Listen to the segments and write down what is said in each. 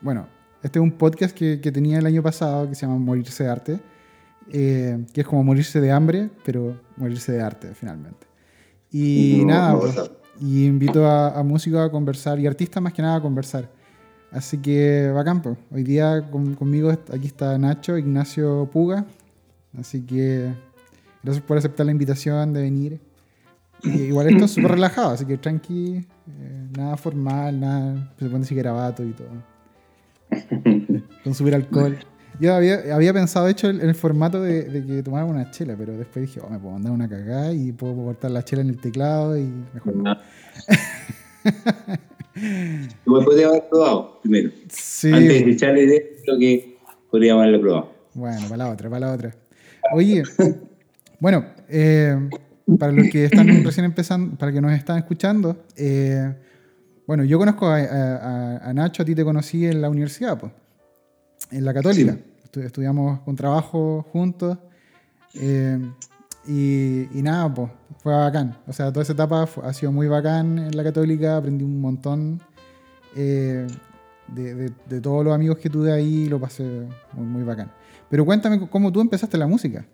bueno, este es un podcast que, que, tenía el año pasado que se llama Morirse de Arte, eh, que es como morirse de hambre, pero morirse de arte finalmente. Y nada, pues, y invito a, músicos a conversar y artistas más que nada a conversar. Así que bacán, pues. Hoy día conmigo aquí está Nacho Ignacio Puga. Así que gracias por aceptar la invitación de venir. igual esto es súper relajado, así que tranqui, eh, nada formal, nada, se pone garabato y todo. Con subir alcohol. Yo había, había pensado, de hecho, en el, formato de, que tomara una chela, pero después dije, oh, me puedo mandar una cagada y puedo cortar la chela en el teclado y mejor no. me podría haber probado primero. Sí. Antes de echarle de lo que podríamos haberlo probado. Bueno, para la otra, para la otra. Oye, bueno, eh, para los que están recién empezando, para que nos están escuchando, eh, bueno, yo conozco a, Nacho, a ti te conocí en la universidad, pues, en la católica. estudiamos con trabajo juntos. Eh, y, nada, pues, fue bacán. O sea, toda esa etapa ha sido muy bacán en la católica, aprendí un montón de, de, todos los amigos que tuve ahí, lo pasé muy, muy bacán. Pero cuéntame cómo tú empezaste la música.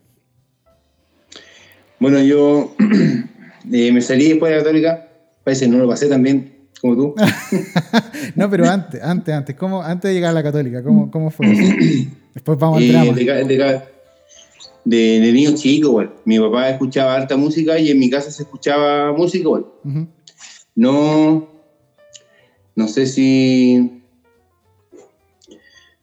Bueno, yo eh, me salí después de la Católica, parece que no lo pasé también como tú. no, pero antes, antes, antes, ¿cómo, antes de llegar a la Católica, ¿cómo, cómo fue Después vamos al eh, drama. De, de, niño chico, mi papá escuchaba alta música y en mi casa se escuchaba música. No, no sé si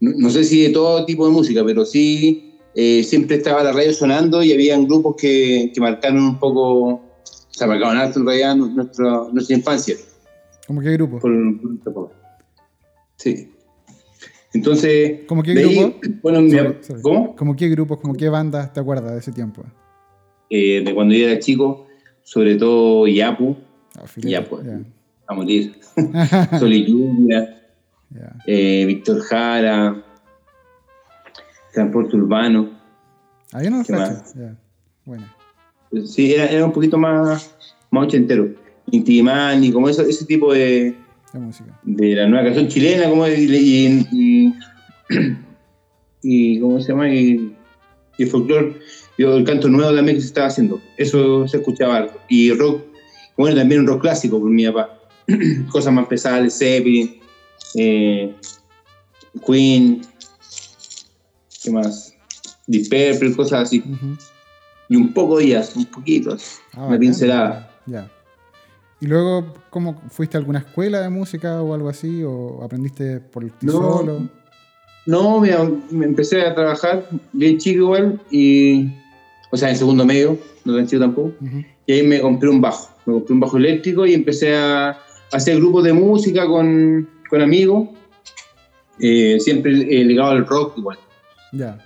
no, sé si de todo tipo de música, pero sí eh, siempre estaba la radio sonando y habían grupos que, que marcaron un poco, o sea, marcaron alto en realidad nuestra, nuestra infancia. ¿Cómo qué grupo? sí. Entonces. ¿Cómo qué grupo? bueno, ¿Cómo? ¿Cómo qué grupos, como qué bandas te acuerdas de ese tiempo? Eh, de cuando yo era chico, sobre todo Yapu. Oh, Yapu, a morir. Solitudia. Eh, Víctor Jara, Transporte Urbano. Ahí no Bueno. Sí, era, un poquito más, más ochentero. Intimani, como eso, ese tipo de, de música. De la nueva canción chilena, como y, y, ¿cómo se llama? Y, y folclore, el canto nuevo también que se estaba haciendo. Eso se escuchaba algo. Y rock, bueno, también un rock clásico por mi papá. Cosas más pesadas, Zeppelin, eh, Queen, ¿qué más? Deep Purple, cosas así. Y un poco de jazz, un poquito, ah, una pincelada. Ya. ¿Y luego cómo fuiste a alguna escuela de música o algo así? ¿O aprendiste por ti no, solo? No, me empecé a trabajar bien chico igual y, o sea, en segundo medio, no tan chido tampoco. Y ahí me compré un bajo, me compré un bajo eléctrico y empecé a hacer grupos de música con, con amigos, eh, siempre eh, ligado al rock igual.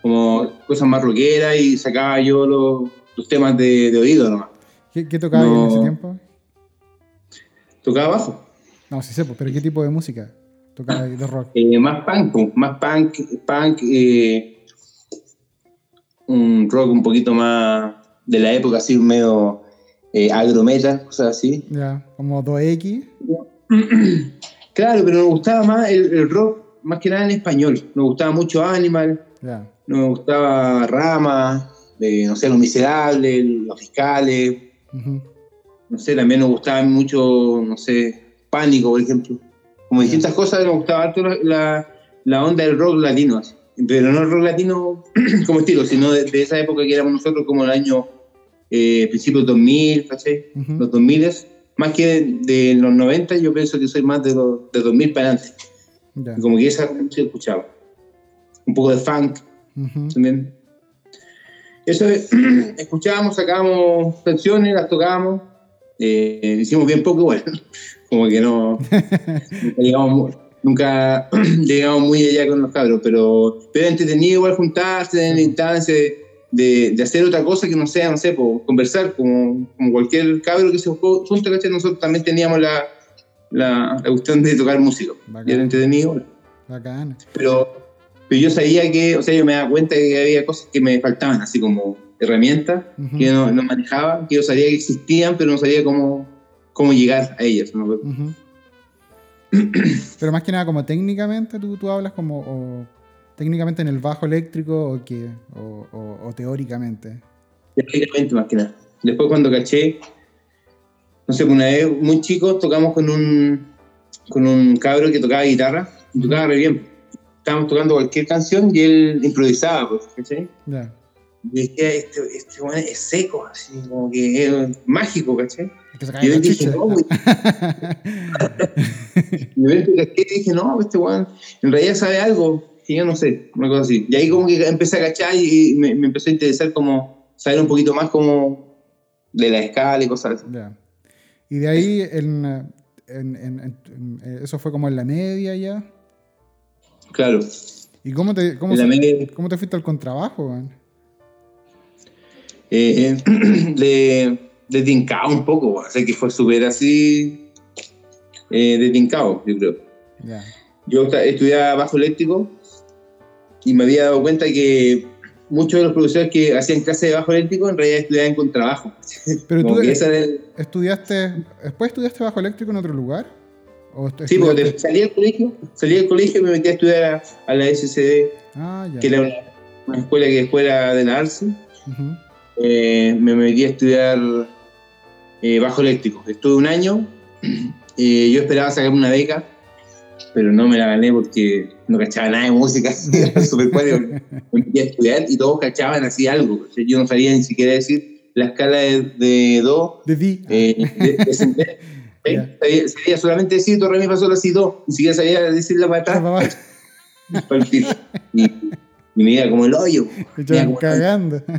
Como cosas más rockeras y sacaba yo los, los temas de, de, oído nomás. ¿Qué, qué tocaba en ese tiempo? Tocaba bajo. No, sí sé, pues, pero ¿qué tipo de música tocaba de rock? Eh, más punk, más punk, punk un rock un poquito más de la época, así medio eh, agrometa, cosas así. Ya, como 2X. Claro, pero nos gustaba más el, rock, más que nada en español. Nos gustaba mucho Animal, nos gustaba Rama, no sé, Los Miserables, Los Fiscales. No sé, también nos gustaba mucho, no sé, Pánico, por ejemplo. Como distintas cosas, nos gustaba la, la onda del rock latino, pero no el rock latino como estilo, sino de, esa época que éramos nosotros, como el año eh, principios 2000, ¿cachai? Los 2000 más que de, los 90, yo pienso que soy más de, los, de 2000 para adelante. Como que esa se escuchaba. Un poco de funk también. Eso escuchábamos, sacábamos canciones, las tocábamos. Eh, hicimos bien poco igual. Como que no. nunca llegamos, muy allá con los cabros, pero, pero entretenido igual juntarse en instancias de, hacer otra cosa que no sea, no sé, conversar como, como, cualquier cabro que se junta, ¿cachai? Nosotros también teníamos la, la, cuestión de tocar música. Y era entretenido. Bacán. Pero, pero yo sabía que, o sea, yo me daba cuenta que había cosas que me faltaban, así como herramientas que no, no, manejaba, que yo sabía que existían, pero no sabía cómo, cómo llegar a ellas. Pero más que nada, como técnicamente, tú, tú hablas como técnicamente en el bajo eléctrico o, qué, o, teóricamente. Teóricamente más que nada. Después cuando caché, no sé, una vez muy chico tocamos con un, con un cabro que tocaba guitarra, y tocaba re bien. Estábamos tocando cualquier canción y él improvisaba, pues, ¿cachai? Y decía, este, este bueno es seco, así como que es mágico, ¿cachai? Y yo dije, no, y yo dije, no, este weón en realidad sabe algo, que yo no sé, una cosa así. Y ahí como que empecé a cachar y me, me empezó a interesar como saber un poquito más como de la escala y cosas así. Y de ahí, en, en, en, eso fue como en la media ya. Claro. ¿Y cómo te, cómo, ¿cómo te fuiste al contrabajo? Man? Eh, de, tincao un poco, o sea que fue súper así eh, de tincao, yo creo. Yo estudiaba bajo eléctrico y me había dado cuenta que muchos de los profesores que hacían clases de bajo eléctrico en realidad estudiaban con trabajo. Pero tú estudiaste, después estudiaste bajo eléctrico en otro lugar? sí, porque salí del colegio, salí del colegio y me metí a estudiar a, la SCD, ah, que era una, escuela que después era de la ARCE. Eh, me metí a estudiar eh, bajo eléctrico. Estuve un año, y yo esperaba sacarme una beca, pero no me la gané porque no cachaba nada de música, era súper Me metí a estudiar y todos cachaban así algo. yo no sabía ni siquiera decir la escala de, do. De di. Eh, sabía, solamente decir do, re, mi, fa, sol, así, do. Ni siquiera sabía decir la patada. y, y me iba como el hoyo. cagando.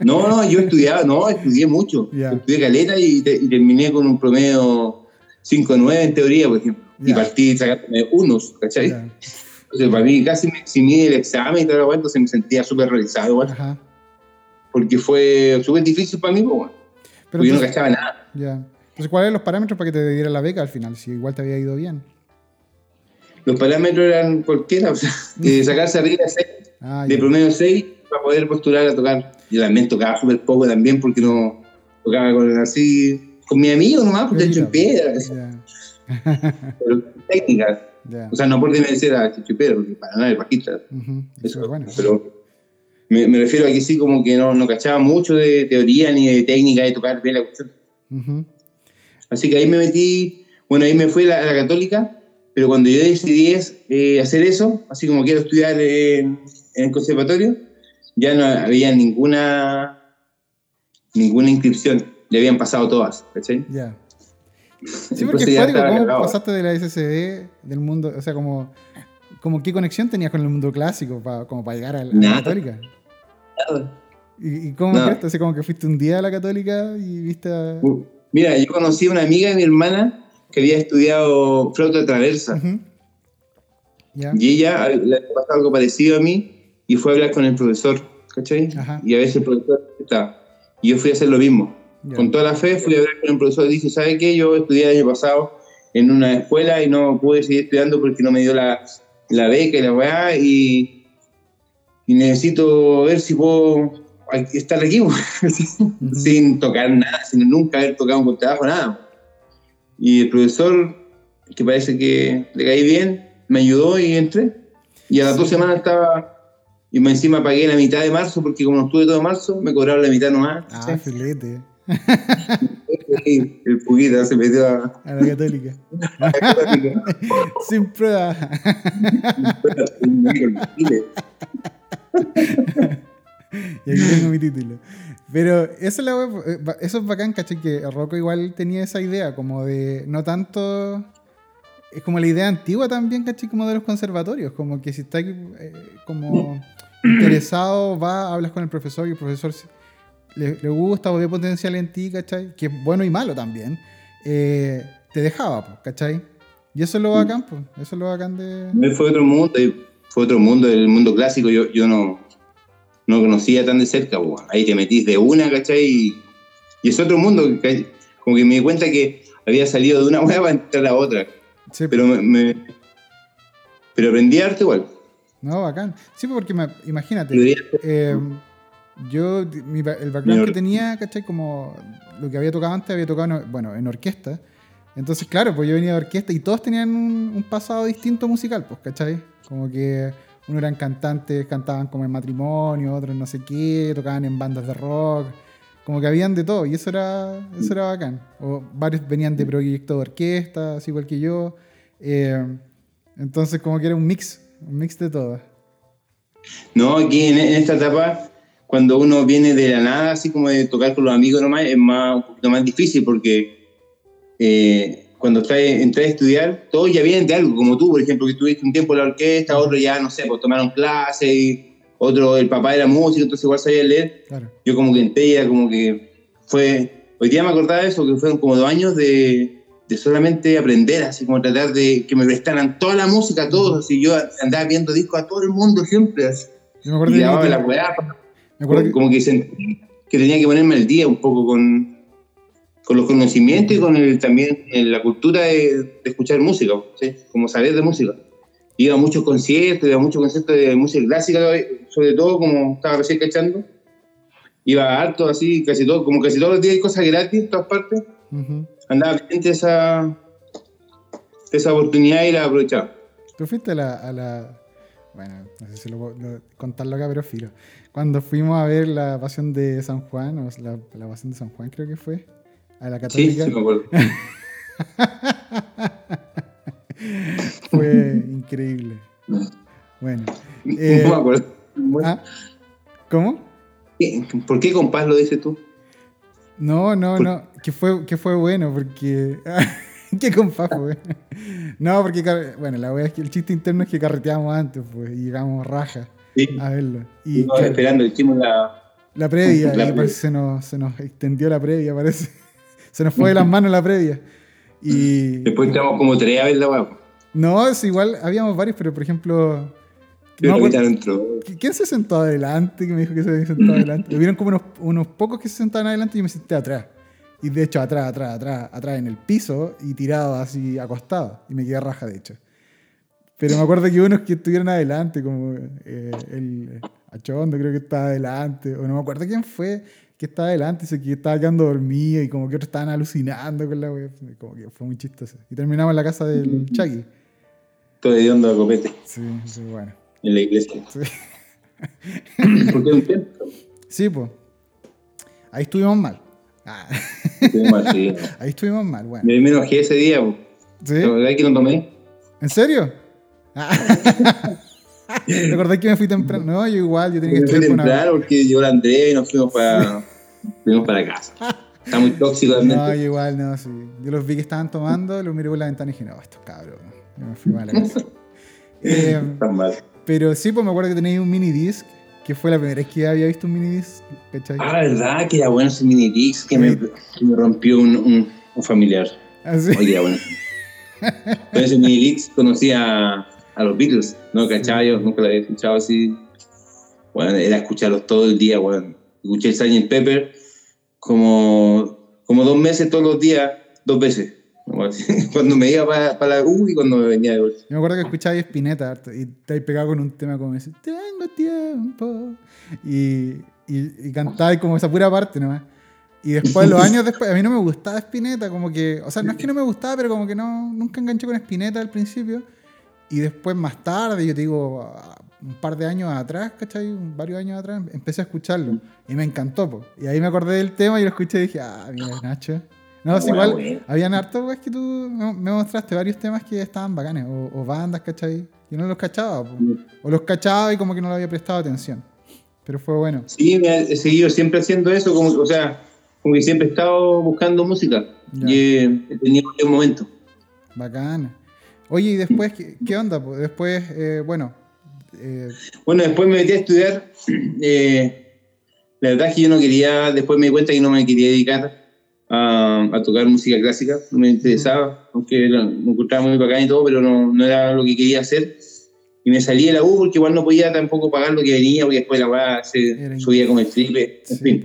No, no, yo estudiaba, no, estudié mucho. Estudié caleta y, terminé con un promedio 5-9 en teoría, por ejemplo. Y partí sacándome unos, ¿cachai? Entonces, para mí, casi si mide el examen y todo lo se me sentía súper realizado, igual. Porque fue súper difícil para mí, pues, porque yo no cachaba nada. Ya. Entonces, ¿cuáles eran los parámetros para que te diera la beca al final? Si igual te había ido bien. Los parámetros eran cualquiera, o sea, sacarse arriba 6 Ah, de promedio 6 para poder postular a tocar. Yo también tocaba súper poco también porque no tocaba con así, con mi amigo nomás, porque hecho en piedra. Pero técnicas. O sea, no por decir a Chicho porque para nada es bajista. Eso, bueno. Pero me, me, refiero a que sí, como que no, no cachaba mucho de teoría ni de técnica de tocar bien la cuestión. Así que ahí me metí, bueno, ahí me fui a la, católica, pero cuando yo decidí eh, hacer eso, así como quiero estudiar en en el conservatorio, ya no había ninguna ninguna inscripción, le habían pasado todas, ¿cachai? Ya. Sí, porque es ¿cómo pasaste de la SSD del mundo? O sea, como, como qué conexión tenías con el mundo clásico para, como para llegar a la, católica. Nada. ¿Y, cómo no. Así como que fuiste un día a la católica y viste a... Uh, mira, yo conocí a una amiga de mi hermana que había estudiado flauta traversa. Y ella le pasado algo parecido a mí y fue a hablar con el profesor, ¿cachai? Y a veces el profesor está. Y yo fui a hacer lo mismo. Con toda la fe fui a hablar con el profesor y dije, ¿sabe qué? Yo estudié el año pasado en una escuela y no pude seguir estudiando porque no me dio la, la beca y la weá y, y necesito ver si puedo estar aquí sin tocar nada, sin nunca haber tocado un contrabajo, nada. Y el profesor, que parece que le caí bien, me ayudó y entré. Y a las dos semanas estaba y más encima pagué la mitad de marzo porque como no estuve todo marzo, me cobraron la mitad nomás. Ah, filete. el Puguita se metió a... A la católica. a la católica. Sin prueba. y aquí tengo mi título. Pero eso es, la, eh, eso es bacán, caché, que Rocco igual tenía esa idea, como de no tanto es como la idea antigua también, ¿cachai? Como de los conservatorios, como que si está eh, como interesado, va, hablas con el profesor y el profesor le, gusta o ve potencial en ti, ¿cachai? Que es bueno y malo también, eh, te dejaba, ¿cachai? Y eso es lo bacán, pues, eso es lo bacán de... Fue otro mundo, fue otro mundo, el mundo clásico, yo, yo no, no conocía tan de cerca, pues. ahí te metís de una, ¿cachai? Y, y es otro mundo, como que me di cuenta que había salido de una hueá para entrar a otra. Pero me, pero aprendí arte igual. No, bacán. Sí, porque imagínate. Eh, yo, el background que tenía, ¿cachai? Como lo que había tocado antes, había tocado, bueno, en orquesta, Entonces, claro, pues yo venía de orquesta y todos tenían un, pasado distinto musical, pues, ¿cachai? Como que uno eran cantantes, cantaban como en matrimonio, otros no sé qué, tocaban en bandas de rock, como que habían de todo y eso era, eso era bacán. O varios venían de proyectos de orquesta, así igual que yo. Eh, entonces, como que era un mix, un mix de todo. No, aquí en, esta etapa, cuando uno viene de la nada, así como de tocar con los amigos nomás, es más, un poquito más difícil porque eh, cuando entré a estudiar, todos ya vienen de algo, como tú, por ejemplo, que estuviste un tiempo en la orquesta, otros ya, no sé, pues tomaron clases, y otro, el papá era músico, entonces igual sabía leer. Yo como que entré, como que fue, hoy día me acordaba de eso, que fueron como dos años de, de solamente aprender, así como tratar de que me prestaran toda la música, todos, así yo andaba viendo discos a todo el mundo siempre, así. Yo me acuerdo y la weá, como, que, que tenía que ponerme al día un poco con, con los conocimientos y con el, también en la cultura de, escuchar música, ¿sí? como saber de música. Iba a muchos conciertos, iba a muchos conciertos de música clásica, sobre todo como estaba recién cachando. Iba harto, así, casi todo, como casi todos los días hay cosas gratis en todas partes andaba pendiente esa, esa oportunidad y la aprovechaba. Tú fuiste a la, a la, Bueno, no sé si lo puedo contarlo acá, pero filo. Cuando fuimos a ver la Pasión de San Juan, o la, la Pasión de San Juan creo que fue, a la Católica. Sí, sí me acuerdo. fue increíble. Bueno. Eh, no me acuerdo. ¿ah? ¿Cómo? ¿Por qué compás lo dices tú? No, no, no. Que fue, que fue bueno porque. qué compás fue. No, porque, bueno, la verdad es que el chiste interno es que carreteamos antes, pues, y llegamos raja a verlo. Y esperando, hicimos la. La previa, y parece se nos, se nos extendió la previa, parece. Se nos fue de las manos la previa. Y. Después entramos como tres a ver la No, es igual, habíamos varios, pero por ejemplo ¿Quién se sentó adelante? Que me dijo que se había sentado adelante. Hubieron como unos, unos, pocos que se sentaban adelante y yo me senté atrás. Y de hecho, atrás, atrás, atrás, atrás en el piso y tirado así acostado. Y me quedé raja, de hecho. Pero me acuerdo que unos que estuvieron adelante, como eh, el Achondo creo que estaba adelante, o no me acuerdo quién fue que estaba adelante, que estaba quedando dormido y como que otros estaban alucinando con la web. Como que fue muy chistoso. Y terminamos en la casa del Chucky. Todo de onda copete. Sí, sí, bueno en la iglesia. Sí. Porque un templo. Sí, pues. Ahí estuvimos mal. Ah. Estuvimos mal, sí. Ahí estuvimos mal, bueno. Me enojé ese día, pues. ¿Sí? ¿Te acordás que no tomé? ¿En serio? Ah. ¿Te que me fui temprano? No, yo igual, yo tenía que estar temprano porque yo la André y nos fuimos para, fuimos para casa. Está muy tóxico también. No, yo igual, no, sí. Yo los vi que estaban tomando, los miré por la ventana y dije, no, estos cabros. Yo me fui mal a la casa. eh, mal. Pero sí, pues me acuerdo que tenéis un mini disc, que fue la primera vez que había visto un mini disc. Ah, verdad, que era bueno ese mini disc que, me, que me, rompió un, un, familiar. ¿Ah, sí? Oye, bueno. Ese mini disc conocí a, a los Beatles, no cachaba yo, nunca lo había escuchado así. Bueno, era escucharlos todo el día, bueno. Escuché el Sgt. Pepper como, como dos meses todos los días, dos veces. cuando me iba para, la U y cuando me venía de vuelta. Yo me acuerdo que escuchaba Spinetta y te pegado con un tema como ese, tengo tiempo. Y, y, cantaba como esa pura parte nomás. Y después, los años después, a mí no me gustaba Spinetta, como que, o sea, no es que no me gustaba, pero como que no, nunca enganché con Spinetta al principio. Y después, más tarde, yo te digo, un par de años atrás, ¿cachai? Varios años atrás, empecé a escucharlo. Y me encantó, Y ahí me acordé del tema y lo escuché y dije, ah, mira, Nacho. No, es igual, habían harto, es que tú me mostraste varios temas que estaban bacanes, o, bandas, ¿cachai? Yo no los cachaba, o los cachaba y como que no le había prestado atención. Pero fue bueno. Sí, he seguido siempre haciendo eso, como, o sea, como que siempre he estado buscando música. Y he tenido un momento. Bacana. Oye, ¿y después qué, onda? Después, eh, bueno. Eh, bueno, después me metí a estudiar. Eh, la verdad es que yo no quería, después me di cuenta que no me quería dedicar a, tocar música clásica, no me interesaba, aunque me encontraba muy bacán y todo, pero no, no, era lo que quería hacer. Y me salí de la U porque igual no podía tampoco pagar lo que venía, porque después la weá se subía con el triple, en fin.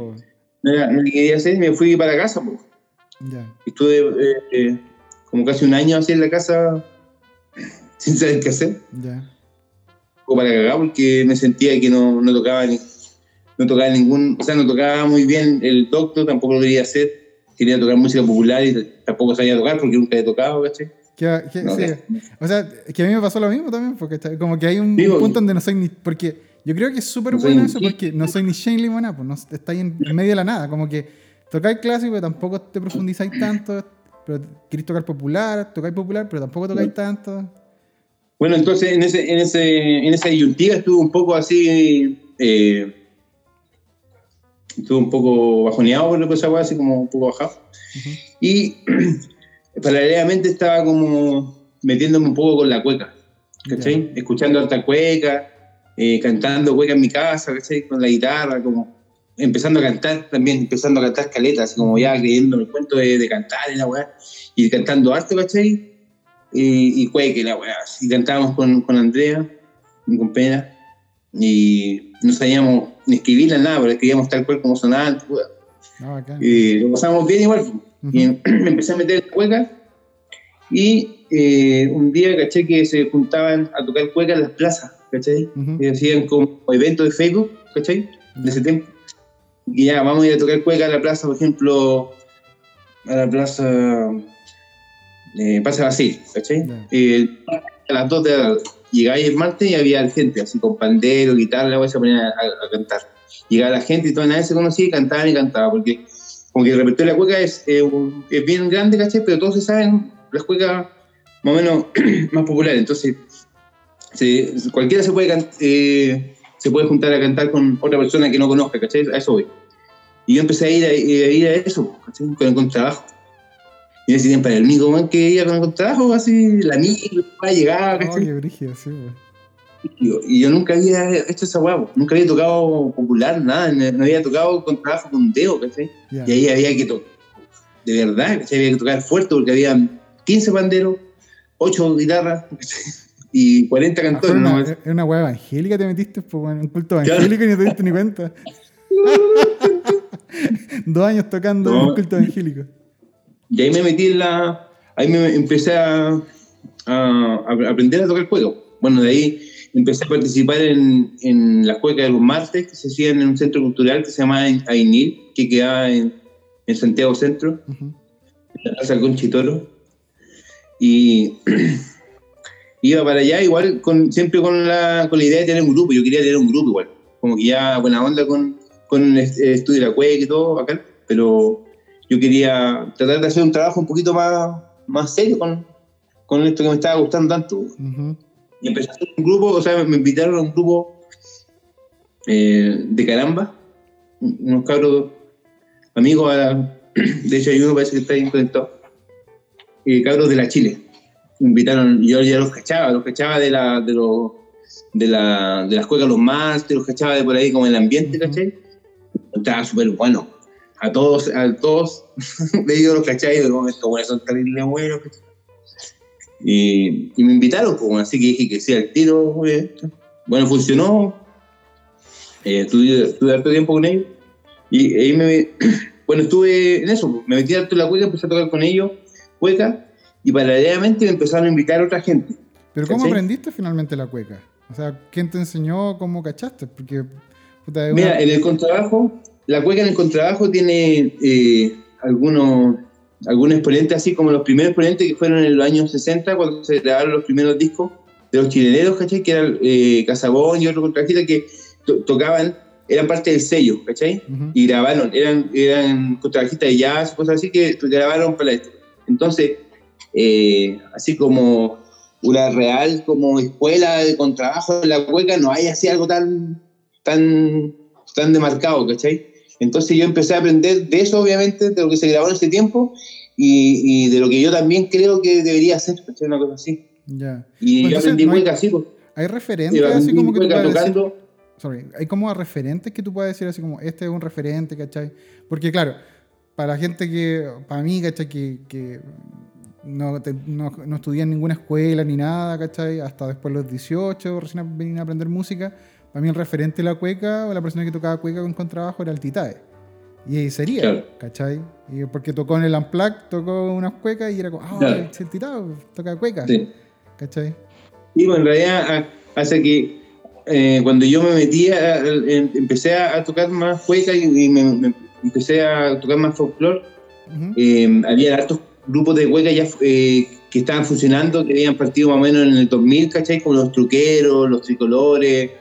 No era lo que quería hacer y me fui para casa. Pues. Estuve eh, eh, como casi un año así en la casa sin saber qué hacer. O para cagar porque me sentía que no, no tocaba ni, no tocaba ningún, o sea, no tocaba muy bien el doctor, tampoco lo quería hacer quería tocar música popular y tampoco sabía tocar porque nunca he tocado, ¿cachai? Que, sí. O sea, que a mí me pasó lo mismo también, porque como que hay un, punto donde no soy ni. Porque yo creo que es súper bueno eso, porque no soy ni Shane Limona, pues no, estáis en, medio de la nada. Como que tocáis clásico, pero tampoco te profundizáis tanto. Pero queréis tocar popular, tocáis popular, pero tampoco tocáis tanto. Bueno, entonces en, ese, en, ese, en esa disyuntiva estuvo un poco así. Eh, estuve un poco bajoneado por lo que así como un poco bajado. Y paralelamente estaba como metiéndome un poco con la cueca, ¿cachai? Escuchando harta cueca, eh, cantando cueca en mi casa, ¿cachai? Con la guitarra, como empezando a cantar también, empezando a cantar caletas, como ya creyendo en el cuento de, cantar y la weá, y cantando harto, ¿cachai? Y, y cueca y la weá, y cantábamos con, con Andrea, mi compañera, y no sabíamos ni escribirla nada, pero escribíamos tal cual como sonaba. Ah, y lo pasábamos bien igual. Y me empecé a meter en cueca y eh, un día caché que se juntaban a tocar cueca en las plazas, ¿cachai? Y hacían como eventos de Facebook, ¿cachai? De ese tiempo. Y ya, vamos a ir a tocar cueca a la plaza, por ejemplo, a la plaza eh, Plaza ¿cachai? Eh, a las 2 de la. Llegaba el martes y había gente, así con pandero, guitarra, la se ponían a, a, cantar. Llegaba la gente y toda nadie se conocía y cantaban y cantaban, porque como que el repertorio de la cueca es, eh, es bien grande, ¿cachai? Pero todos se saben las cuecas más o menos más populares. Entonces, cualquiera se puede, eh, se puede juntar a cantar con otra persona que no conozca, ¿cachai? A eso voy. Y yo empecé a ir a, ir a eso, ¿cachai? Con el contrabajo. Y me decían, para el único man que iba con el contrabajo, así, la micro, llegaba, ¿cachai? Oh, qué sí, y yo, nunca había hecho esa guapo, nunca había tocado popular, nada, no había tocado con trabajo con dedo, ¿cachai? Y ahí había que tocar, de verdad, ¿cachai? Había que tocar fuerte porque había 15 panderos, 8 guitarras, Y 40 cantores. Era una, era una hueá evangélica, te metiste pues, en un culto evangélico y no te diste ni cuenta. Dos años tocando en un culto evangélico. Y ahí me metí en la. Ahí me empecé a, a, aprender a tocar juego. Bueno, de ahí empecé a participar en, en las cuecas de los martes que se hacían en un centro cultural que se llama Ainil, que quedaba en, en Santiago Centro, en la Plaza Conchitoro. Y iba para allá igual, con, siempre con la, con la idea de tener un grupo. Yo quería tener un grupo igual, como que ya buena onda con, con el estudio de la cueca y todo, acá, pero yo quería tratar de hacer un trabajo un poquito más, más serio con, con esto que me estaba gustando tanto. Y empecé a hacer un grupo, o sea, me invitaron a un grupo eh, de caramba, unos cabros amigos, de hecho hay uno parece que está ahí conectado, eh, cabros de la Chile. Invitaron, yo ya los cachaba, los cachaba de la, de los de, la, de las cuecas los más, los cachaba de por ahí como el ambiente, ¿cachai? Estaba súper bueno. A todos, a todos, de ellos los cachai, y digo, estos buenos son terribles buenos, ¿cachai? Y, me invitaron, pues, así que dije que sí al tiro. Bueno, funcionó. Eh, estuve, estuve harto tiempo con ellos. Y ahí me. Bueno, estuve en eso, me metí harto en la cueca, empecé a tocar con ellos, cueca, y paralelamente me empezaron a invitar a otra gente. ¿Pero cómo aprendiste finalmente la cueca? O sea, ¿quién te enseñó? ¿Cómo cachaste? Porque. Mira, en el contrabajo, la cueca en el contrabajo tiene eh, algunos algunos exponentes, así como los primeros exponentes que fueron en los años 60, cuando se grabaron los primeros discos de los chileneros, ¿cachai? Que eran eh, Casabón y otro contrabajista que tocaban, eran parte del sello, ¿cachai? Y grabaron, eran, eran contrabajistas de jazz, cosas así que grabaron para esto. Entonces, eh, así como una real como escuela de contrabajo en la cueca, no hay así algo tan, tan, tan demarcado, ¿cachai? Entonces yo empecé a aprender de eso, obviamente, de lo que se grabó en ese tiempo y, y de lo que yo también creo que debería hacer, Una cosa así. Ya. Y pues yo aprendí muy así. Pues. Hay referentes así como que tú puedes decir, sorry, hay como referentes que tú puedes decir así como, este es un referente, ¿cachai? Porque claro, para la gente que, para mí, ¿cachai? Que, que no, no, no, estudié en ninguna escuela ni nada, ¿cachai? Hasta después de los 18 recién vine a aprender música para mí el referente de la cueca o la persona que tocaba cueca con contrabajo era el Titae. Y ahí sería, ¿cachai? Y porque tocó en el Unplugged, tocó unas cuecas y era como, ah, el Titae toca cueca. Sí. ¿Cachai? Y bueno, en realidad ah, hace que eh, cuando yo me metía, empecé a, tocar más cueca y, me, empecé a tocar más folclore, eh, había hartos grupos de cueca ya eh, que estaban funcionando, que habían partido más o menos en el 2000, ¿cachai? Como los truqueros, los tricolores,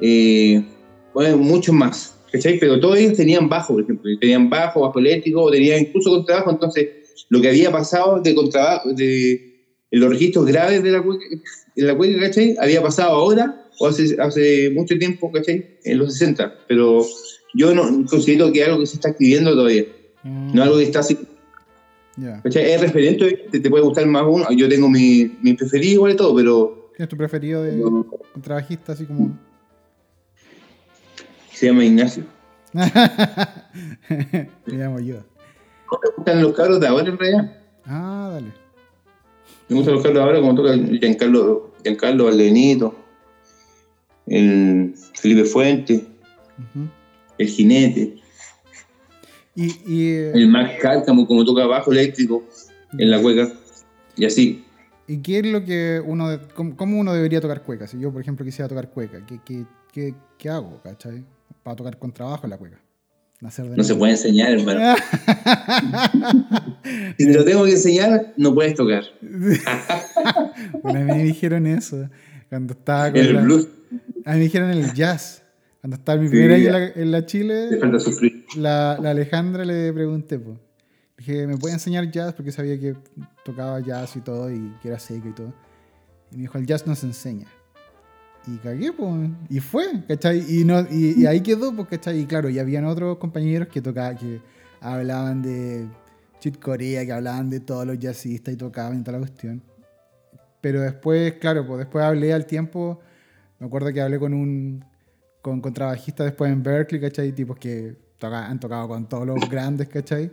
eh, bueno, muchos más, ¿cachai? Pero todos ellos tenían bajo, por ejemplo, tenían bajo, bajo eléctrico, o tenían incluso contrabajo, entonces lo que había pasado de contrabajo, de en los registros graves de la cueca, en la cueca, ¿cachai? Había pasado ahora o hace, hace mucho tiempo, ¿cachai? En los 60, pero yo no considero que algo que se está escribiendo todavía, no algo que está es referente, te, te, puede gustar más uno. Yo tengo mi, mi preferido igual de todo, pero. ¿Quién es tu preferido de un trabajista así como.? Se llama Ignacio. Me llamo yo. Me gustan los cabros de ahora en realidad. Ah, dale. Me gustan los cabros de ahora, como toca Giancarlo, Giancarlo Valdenito, el Felipe Fuente, el Jinete. Y, el más cálcamo, como toca bajo eléctrico en la cueca, y así. ¿Y qué es lo que uno, cómo, uno debería tocar cueca? Si yo, por ejemplo, quisiera tocar cueca, ¿qué, qué, qué, qué hago, cachai? Para tocar con trabajo en la cueca. no se puede enseñar, hermano. si te lo tengo que enseñar, no puedes tocar. bueno, a mí me dijeron eso. Cuando estaba con el blues. A mí me dijeron el jazz. Cuando estaba mi primer año en la, Chile, La, Alejandra le pregunté, pues. Dije, ¿me puede enseñar jazz? Porque sabía que tocaba jazz y todo, y que era seco y todo. Y me dijo, el jazz no se enseña. Y cagué, pues. Y fue, ¿cachai? Y, no, y, ahí quedó, pues, ¿cachai? Y claro, y habían otros compañeros que tocaban, que hablaban de Chit Corea, que hablaban de todos los jazzistas y tocaban y toda la cuestión. Pero después, claro, pues después hablé al tiempo. Me acuerdo que hablé con un, con contrabajistas después en Berkeley, ¿cachai? Tipos que han tocado con todos los grandes, ¿cachai?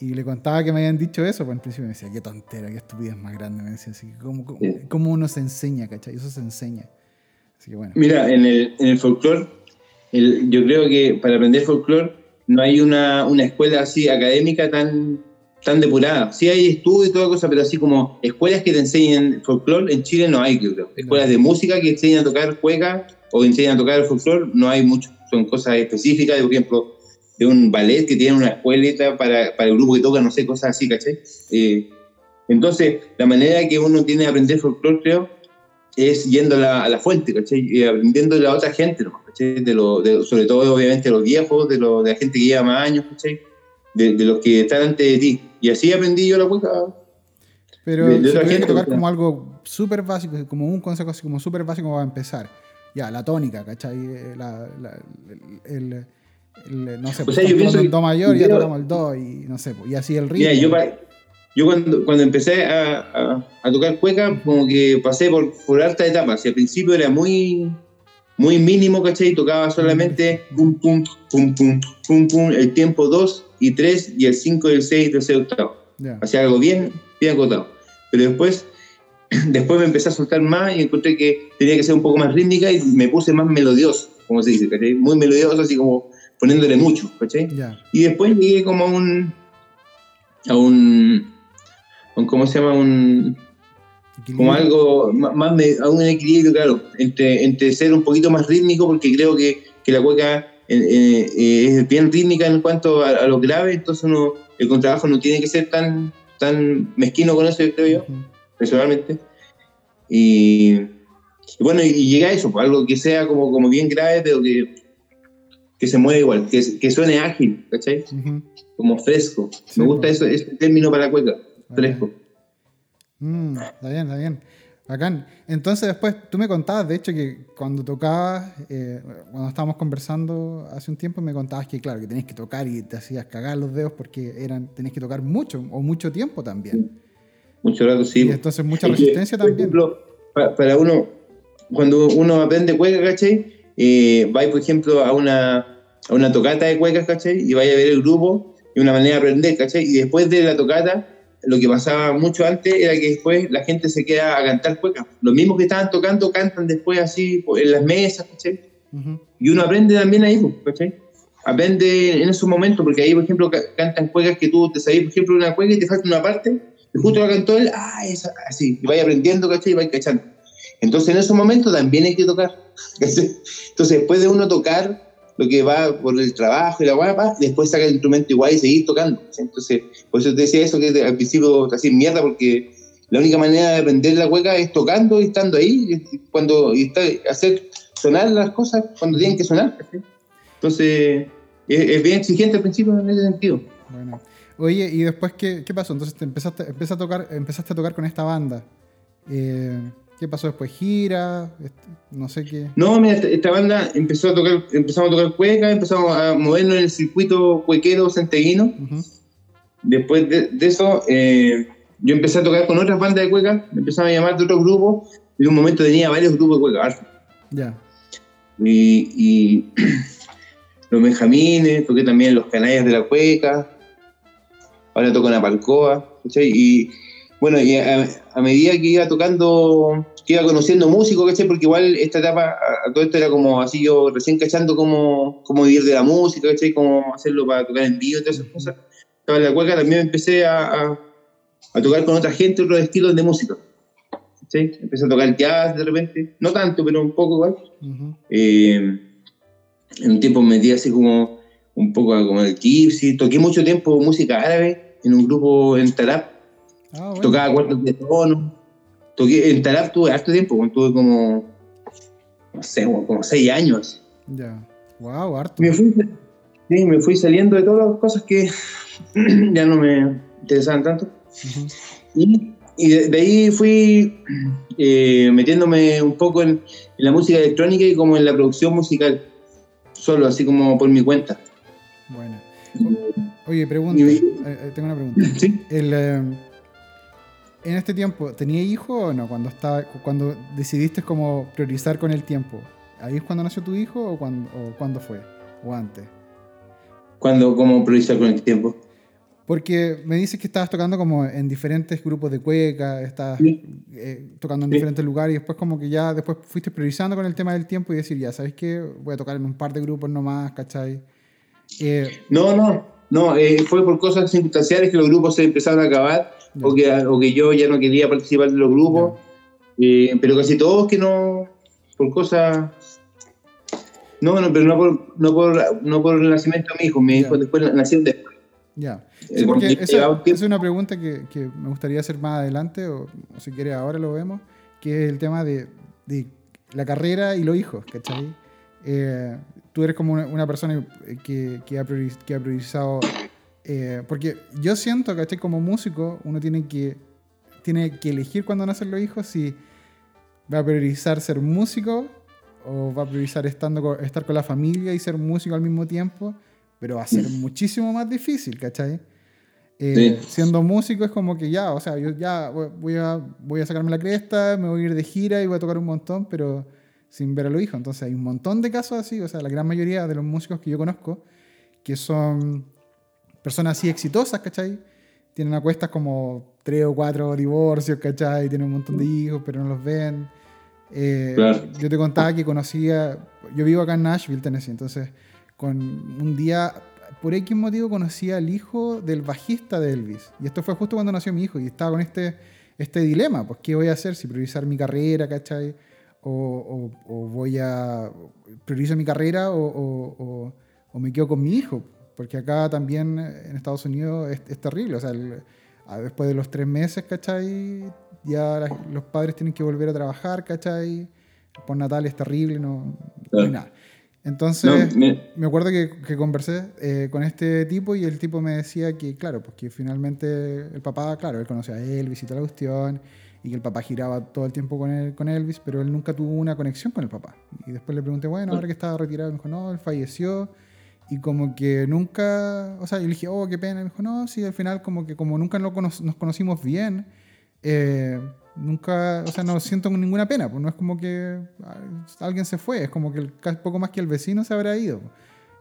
Y le contaba que me habían dicho eso, pues en principio me decía, qué tontera, qué estupidez más grande, me decía así, ¿cómo, cómo, uno se enseña, ¿cachai? Eso se enseña. Así que bueno. Mira, en el, en el folclore, yo creo que para aprender folclore no hay una, una escuela así académica tan, tan depurada. Sí hay estudios y toda cosa, pero así como escuelas que te enseñen folclore, en Chile no hay, creo. Escuelas de música que enseñan a tocar cueca o enseñan a tocar el folclore, no hay mucho, son cosas específicas, por ejemplo, de un ballet que tiene una escuelita para, para el grupo que toca, no sé, cosas así, ¿cachai? Eh, entonces, la manera que uno tiene de aprender folclore, creo, es yendo a la, a la fuente, ¿cachai? Y aprendiendo de la otra gente, ¿cachai? De lo, sobre todo, obviamente, los viejos, de, lo, de la gente que lleva más años, ¿cachai? De, de, los que están antes de ti. Y así aprendí yo la cueca. Pero de, se que tocar como algo súper básico, como un consejo así como súper básico para empezar ya, la tónica, ¿cachai? Eh, la, el, no sé, pues, el do mayor, ya tocamos el do y no sé, y así el ritmo. yo, yo cuando, cuando empecé a, a, tocar cueca, como que pasé por, por hartas etapas. Y al principio era muy, muy mínimo, ¿cachai? Tocaba solamente pum, pum, pum, pum, pum, pum, el tiempo 2 y 3 y el 5 y el 6 y el octavo. Hacía algo bien, bien acotado. Pero después después me empecé a soltar más y encontré que tenía que ser un poco más rítmica y me puse más melodioso, como se dice, ¿cachai? Muy melodioso, así como poniéndole mucho, ¿cachai? Y después llegué como a un, a un, ¿cómo se llama? Un, como algo más, a un equilibrio, claro, entre, entre ser un poquito más rítmico, porque creo que, que la cueca eh, eh, es bien rítmica en cuanto a, lo grave, entonces uno, el contrabajo no tiene que ser tan, tan mezquino con eso, creo yo personalmente. Y, bueno, y, llega a eso, pues, algo que sea como, como bien grave, pero que, que se mueve igual, que, que suene ágil, ¿cachai? Como fresco. Me gusta pues. eso, ese término para la cueca, fresco. Mm, está bien, está bien. Bacán. Entonces después tú me contabas, de hecho, que cuando tocabas, eh, cuando estábamos conversando hace un tiempo, me contabas que, claro, que tenías que tocar y te hacías cagar los dedos porque eran, tenías que tocar mucho o mucho tiempo también. Mucho rato, sí. Y entonces mucha resistencia también. Por ejemplo, para, uno, cuando uno aprende cueca, ¿cachai? Eh, vais, por ejemplo, a una, a una tocata de cuecas, ¿cachai? Y vais a ver el grupo y una manera de aprender, ¿cachai? Y después de la tocata, lo que pasaba mucho antes era que después la gente se queda a cantar cuecas. Los mismos que estaban tocando cantan después así en las mesas, ¿cachai? Y uno aprende también ahí, ¿cachai? Aprende en esos momentos, porque ahí, por ejemplo, cantan cuecas que tú te sabes, por ejemplo, una cueca y te falta una parte, y justo la cantó él, ah, es así, y vaya aprendiendo, ¿cachai? Y vaya cachando. Entonces en esos momentos también hay que tocar. Entonces después de uno tocar lo que va por el trabajo y la guapa, después saca el instrumento igual y seguir tocando. Entonces, por eso te decía eso, que al principio casi mierda, porque la única manera de aprender la cueca es tocando y estando ahí, cuando y hacer sonar las cosas cuando tienen que sonar. Entonces, es, bien exigente al principio en ese sentido. Bueno. Oye, ¿y después qué, qué pasó? Entonces te empezaste, empezaste, a tocar, empezaste a tocar con esta banda. Eh, ¿Qué pasó después? ¿Gira? No sé qué. No, mira, esta, banda empezó a tocar, empezamos a tocar cueca, empezamos a movernos en el circuito cuequero centeguino. Después de, eso, eh, yo empecé a tocar con otras bandas de cueca, me empezaron a llamar de otros grupos, y en un momento tenía varios grupos de cueca. Ya. Y, y los Benjamines, toqué también los Canallas de la Cueca, ahora toco en la Palcoa, Y bueno, y a, medida que iba tocando, que iba conociendo músicos, ¿cachai? Porque igual esta etapa, a, todo esto era como así, yo recién cachando cómo, cómo vivir de la música, ¿cachai? Cómo hacerlo para tocar en vivo y todas esas cosas. Estaba en la cueca, también empecé a, a, tocar con otra gente, otros estilos de música. ¿sí? Empecé a tocar jazz de repente, no tanto, pero un poco igual. eh, en un tiempo me metí así como un poco como el Kipsi, toqué mucho tiempo música árabe en un grupo en Tarap, ah, tocaba cuartos de tono, toqué, en Tarap tuve harto tiempo, tuve como, no sé, como seis años. Ya, wow, harto. Me fui, sí, me fui saliendo de todas las cosas que ya no me interesaban tanto. Y y de, ahí fui eh, metiéndome un poco en, la música electrónica y como en la producción musical, solo, así como por mi cuenta. Bueno. Oye, pregunta, eh, eh, tengo una pregunta. ¿Sí? en este tiempo, ¿tenía hijo o no? Cuando, estaba, cuando decidiste como priorizar con el tiempo, ¿ahí es cuando nació tu hijo o cuando, o cuándo fue? ¿O antes? ¿Cuándo, cómo priorizar con el tiempo? Porque me dices que estabas tocando como en diferentes grupos de cueca, estabas eh, tocando en diferentes lugares y después como que ya después fuiste priorizando con el tema del tiempo y decir, ya, ¿sabes qué? Voy a tocar en un par de grupos nomás, ¿cachai? Eh, no, no, no, eh, fue por cosas circunstanciales que los grupos se empezaron a acabar o que, o que, yo ya no quería participar de los grupos, pero casi todos que no, por cosas... No, no, pero no por, no por, no por el nacimiento de mi hijo, mi hijo después nació después. Ya. Sí, porque esa, es una pregunta que, que, me gustaría hacer más adelante, o, si quiere ahora lo vemos, que es el tema de, de la carrera y los hijos, ¿cachai? Eh, tú eres como una, persona que, que, ha priorizado... Eh, porque yo siento, ¿cachai? Como músico, uno tiene que, tiene que elegir cuando nacen los hijos si va a priorizar ser músico o va a priorizar estando, estar con la familia y ser músico al mismo tiempo pero va a ser muchísimo más difícil, ¿cachai? Eh, siendo músico es como que ya, o sea, yo ya voy a, voy a sacarme la cresta, me voy a ir de gira y voy a tocar un montón, pero sin ver a los hijos. Entonces hay un montón de casos así, o sea, la gran mayoría de los músicos que yo conozco, que son personas así exitosas, ¿cachai? Tienen a cuestas como tres o cuatro divorcios, ¿cachai? Tienen un montón de hijos, pero no los ven. Eh, yo te contaba que conocía, yo vivo acá en Nashville, Tennessee, entonces con un día, por X motivo, conocí al hijo del bajista de Elvis. Y esto fue justo cuando nació mi hijo y estaba con este, este dilema, pues, ¿qué voy a hacer? Si priorizar mi carrera, ¿cachai? O, voy a priorizar mi carrera o, me quedo con mi hijo. Porque acá también en Estados Unidos es, terrible. O sea, después de los tres meses, ¿cachai? Ya los padres tienen que volver a trabajar, ¿cachai? Por Natal es terrible, no, no hay nada. Entonces, me... acuerdo que, conversé eh, con este tipo y el tipo me decía que, claro, pues que finalmente el papá, claro, él conocía a Elvis y toda la cuestión, y que el papá giraba todo el tiempo con, él, con Elvis, pero él nunca tuvo una conexión con el papá. Y después le pregunté, bueno, ahora que estaba retirado, me dijo, no, él falleció, y como que nunca, o sea, yo le dije, oh, qué pena, y me dijo, no, sí, al final como que como nunca nos conocimos bien, eh, nunca, o sea, no siento ninguna pena, pues no es como que alguien se fue, es como que el, poco más que el vecino se habrá ido.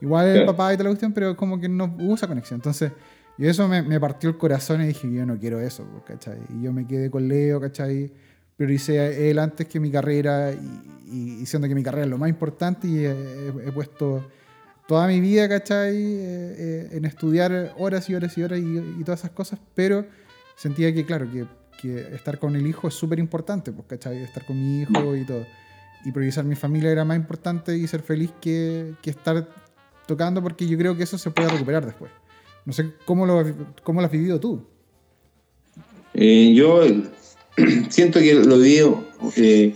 Igual el papá y toda la cuestión, pero como que no hubo esa conexión. Entonces, y eso me, partió el corazón y dije, yo no quiero eso, pues, ¿cachai? Y yo me quedé con Leo, ¿cachai? Prioricé a él antes que mi carrera y, y, siendo que mi carrera es lo más importante y he, puesto toda mi vida, ¿cachai? Eh, eh, en estudiar horas y horas y horas y, y todas esas cosas, pero sentía que, claro, que que estar con el hijo es súper importante, pues, ¿cachai? Estar con mi hijo y todo. Y priorizar mi familia era más importante y ser feliz que, que estar tocando porque yo creo que eso se puede recuperar después. No sé cómo lo, cómo lo has vivido tú. Eh, yo siento que lo vivo eh,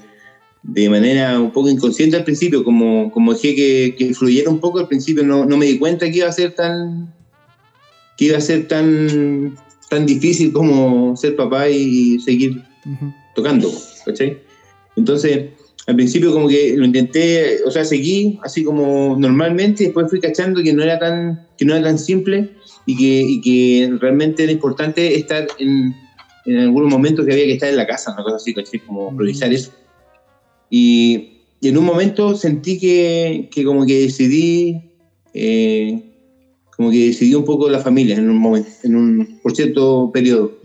de manera un poco inconsciente al principio, como, como dejé que, que fluyera un poco al principio, no, no, me di cuenta que iba a ser tan que iba a ser tan tan difícil como ser papá y, seguir tocando, ¿cachai? Entonces, al principio como que lo intenté, o sea, seguí así como normalmente, y después fui cachando que no era tan, que no era tan simple y que, y que realmente era importante estar en, en algunos momentos que había que estar en la casa, una cosa así, ¿cachai? Como priorizar eso. Y, y, en un momento sentí que, que como que decidí, eh, como que decidí un poco la familia en un momento, en un, por cierto periodo.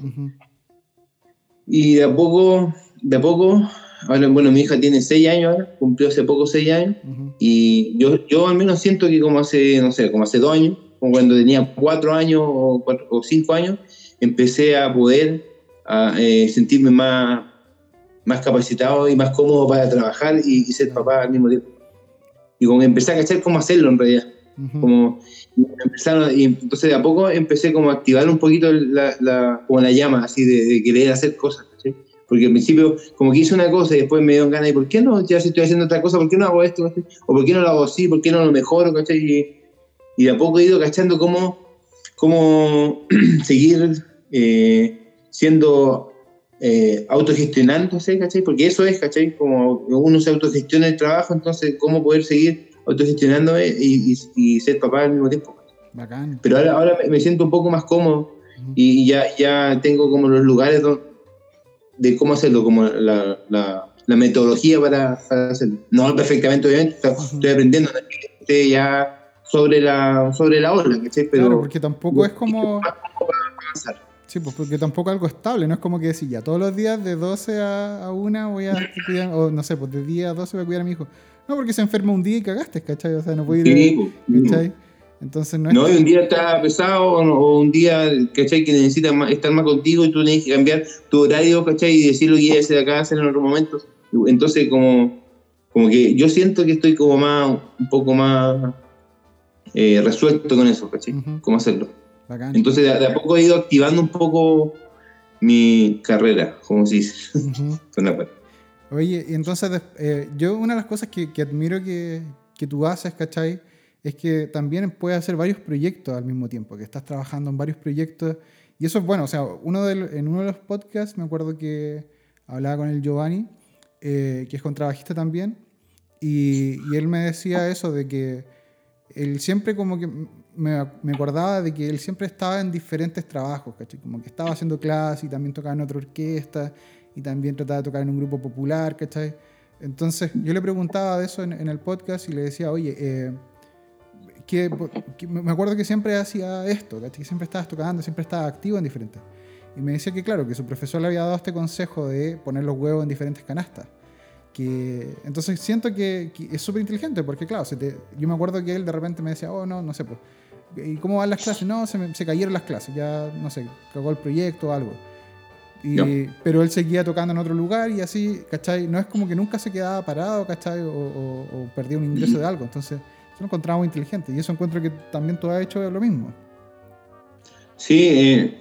Y de a poco, de a poco, ahora, bueno, mi hija tiene seis años ahora, cumplió hace poco seis años, y yo, yo al menos siento que como hace, no sé, como hace dos años, como cuando tenía cuatro años o, cuatro, o cinco años, empecé a poder a, eh, sentirme más, más capacitado y más cómodo para trabajar y, ser papá al mismo tiempo. Y como empecé a cachar cómo hacerlo en realidad. Como empezaron, y entonces de a poco empecé como a activar un poquito la, la como la llama así de, querer hacer cosas, Porque al principio como que hice una cosa y después me dio ganas, ¿y por qué no? Ya si estoy haciendo otra cosa, ¿por qué no hago esto? ¿O por qué no lo hago así? ¿Por qué no lo mejoro? Y, y de a poco he ido cachando cómo, cómo seguir eh, siendo eh, autogestionándose, ¿cachai? Porque eso es, ¿cachai? Como uno se autogestiona el trabajo, entonces, ¿cómo poder seguir autogestionándome y, y, ser papá al mismo tiempo? Bacán. Pero ahora, ahora me siento un poco más cómodo y ya, ya tengo como los lugares de cómo hacerlo, como la, la, la metodología para, hacerlo. No perfectamente, obviamente, estoy aprendiendo, ya sobre la, sobre la ola, ¿cachai? Pero, claro, porque tampoco es como... Sí, pues porque tampoco algo estable, no es como que decir, ya todos los días de 12 a, 1 voy a cuidar, o no sé, pues de 10 a 12 voy a cuidar a mi hijo. No, porque se enferma un día y cagaste, ¿cachai? O sea, no puede ir, pues, ¿cachai? Entonces no es. No, y un día está pesado o un día, ¿cachai? Que necesita estar más contigo y tú tienes que cambiar tu horario, ¿cachai? Y decir lo que quieres hacer acá, hacer en otros momentos. Entonces, como, como que yo siento que estoy como más, un poco más eh, resuelto con eso, ¿cachai? ¿Cómo hacerlo? Entonces, de, a poco he ido activando un poco mi carrera, como se dice. Oye, y entonces, eh, yo una de las cosas que, admiro que, que, tú haces, ¿cachai? Es que también puedes hacer varios proyectos al mismo tiempo, que estás trabajando en varios proyectos. Y eso es bueno, o sea, uno de, en uno de los podcasts me acuerdo que hablaba con el Giovanni, eh, que es contrabajista también, y, y él me decía eso de que él siempre como que me, me, acordaba de que él siempre estaba en diferentes trabajos, ¿cachai? Como que estaba haciendo clases y también tocaba en otra orquesta y también trataba de tocar en un grupo popular, ¿cachai? Entonces yo le preguntaba de eso en, el podcast y le decía, oye, eh, que, me acuerdo que siempre hacía esto. Que siempre estabas tocando, siempre estaba activo en diferentes. Y me decía que claro, que su profesor le había dado este consejo de poner los huevos en diferentes canastas. Que, entonces siento que, es súper inteligente porque claro, yo me acuerdo que él de repente me decía, oh no, no sé, pues ¿Y cómo van las clases? No, se, se cayeron las clases, ya no sé, cagó el proyecto o algo. Pero él seguía tocando en otro lugar y así, ¿cachai? No es como que nunca se quedaba parado, ¿cachai? O, o, perdía un ingreso de algo. Entonces, eso lo encontraba muy inteligente. Y eso encuentro que también tú has hecho lo mismo. Sí,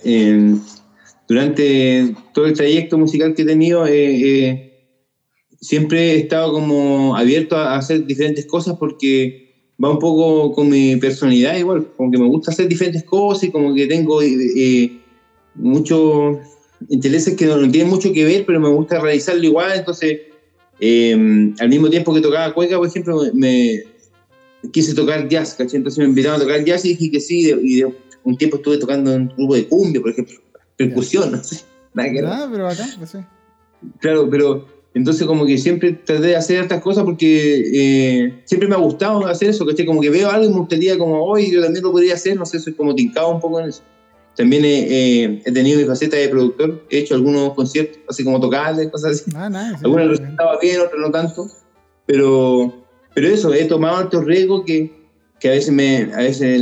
eh, durante todo el trayecto musical que he tenido, eh, eh, siempre he estado como abierto a hacer diferentes cosas porque va un poco con mi personalidad igual, como que me gusta hacer diferentes cosas y como que tengo eh, eh, muchos intereses que no, tienen mucho que ver, pero me gusta realizarlo igual, entonces em, al mismo tiempo que tocaba cueca, por ejemplo, me, quise tocar jazz, ¿cachai? Entonces me invitaron a tocar jazz y dije que sí, y de, un tiempo estuve tocando en un grupo de cumbia, por ejemplo, percusión, no sé. Nada que ah, pero acá, pues sí. Claro, pero entonces como que siempre traté de hacer estas cosas porque eh, siempre me ha gustado hacer eso, ¿cachai? Como que veo algo y me gustaría como, hoy yo también lo podría hacer, no sé, soy como tincado un poco en eso. También he, tenido mi faceta de productor, he hecho algunos conciertos, así como tocarles, cosas así. Ah, nice, Algunos resultaban bien, otros no tanto. Pero, pero eso, he tomado altos riesgos que, que a veces, me, a veces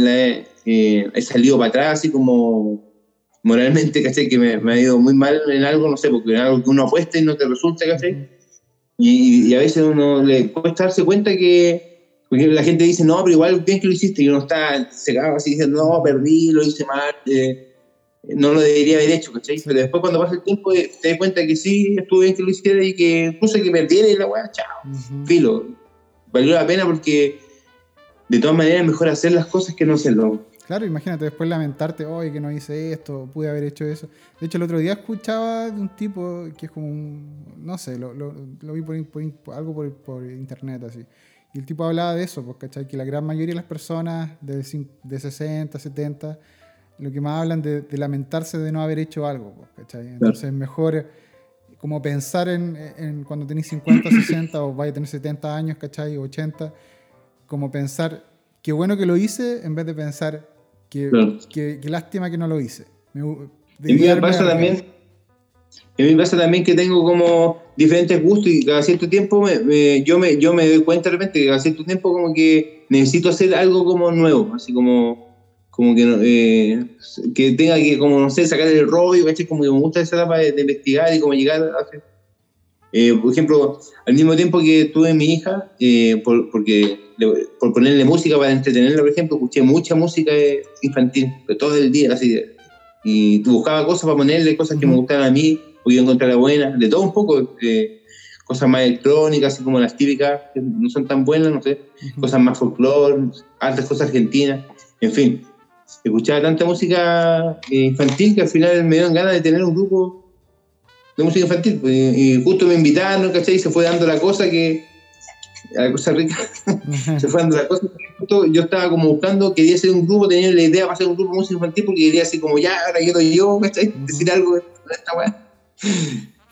eh, he salido para atrás, así como moralmente, ¿cachai? Que me, me, ha ido muy mal en algo, no sé, porque en algo que uno apuesta y no te resulta, ¿cachai? Y, y, a veces uno le cuesta darse cuenta que, porque la gente dice, no, pero igual bien que lo hiciste, y uno está cegado así diciendo, no, perdí, lo hice mal, eh, no lo debería haber hecho, ¿cachai? Pero después cuando pasa el tiempo eh, te das cuenta que sí, estuvo bien que lo hiciera y que incluso que perdiera y la weá, chao, filo. Valió la pena porque de todas maneras es mejor hacer las cosas que no hacerlo. Claro, imagínate después lamentarte, hoy que no hice esto, pude haber hecho eso. De hecho, el otro día escuchaba de un tipo que es como un, no sé, lo, lo, vi por, algo por, por, internet así. Y el tipo hablaba de eso, ¿cachai? Que la gran mayoría de las personas de, de 60, 70, lo que más hablan de, de lamentarse de no haber hecho algo, pues, ¿cachai? Entonces es mejor como pensar en, en cuando tenéis 50, 60 o vaya a tener 70 años, ¿cachai? 80, como pensar, qué bueno que lo hice, en vez de pensar, qué, qué, lástima que no lo hice. Me, y me pasa también... A mí me pasa también que tengo como diferentes gustos y cada cierto tiempo yo, me, yo me doy cuenta de repente que cada cierto tiempo como que necesito hacer algo como nuevo, así como, como que, eh, que tenga que, como no sé, sacar el rollo, como que me gusta esa etapa de, investigar y como llegar a hacer. Eh, por ejemplo, al mismo tiempo que tuve mi hija, eh, por, porque por ponerle música para entretenerla, por ejemplo, escuché mucha música infantil, todo el día, así, y buscaba cosas para ponerle, cosas que me gustaban a mí, podía encontrar la buena, de todo un poco, cosas más electrónicas, así como las típicas, que no son tan buenas, no sé, cosas más folclore, altas cosas argentinas, en fin. Escuchaba tanta música eh, infantil que al final me dieron ganas de tener un grupo de música infantil. Pues, y justo me invitaron, ¿cachai? Y se fue dando la cosa que. La cosa rica. se fue dando la cosa. Yo estaba como buscando, quería hacer un grupo, tenía la idea para hacer un grupo de música infantil porque quería así como, ya, ahora quiero yo, ¿cachai? Decir algo de esta weá.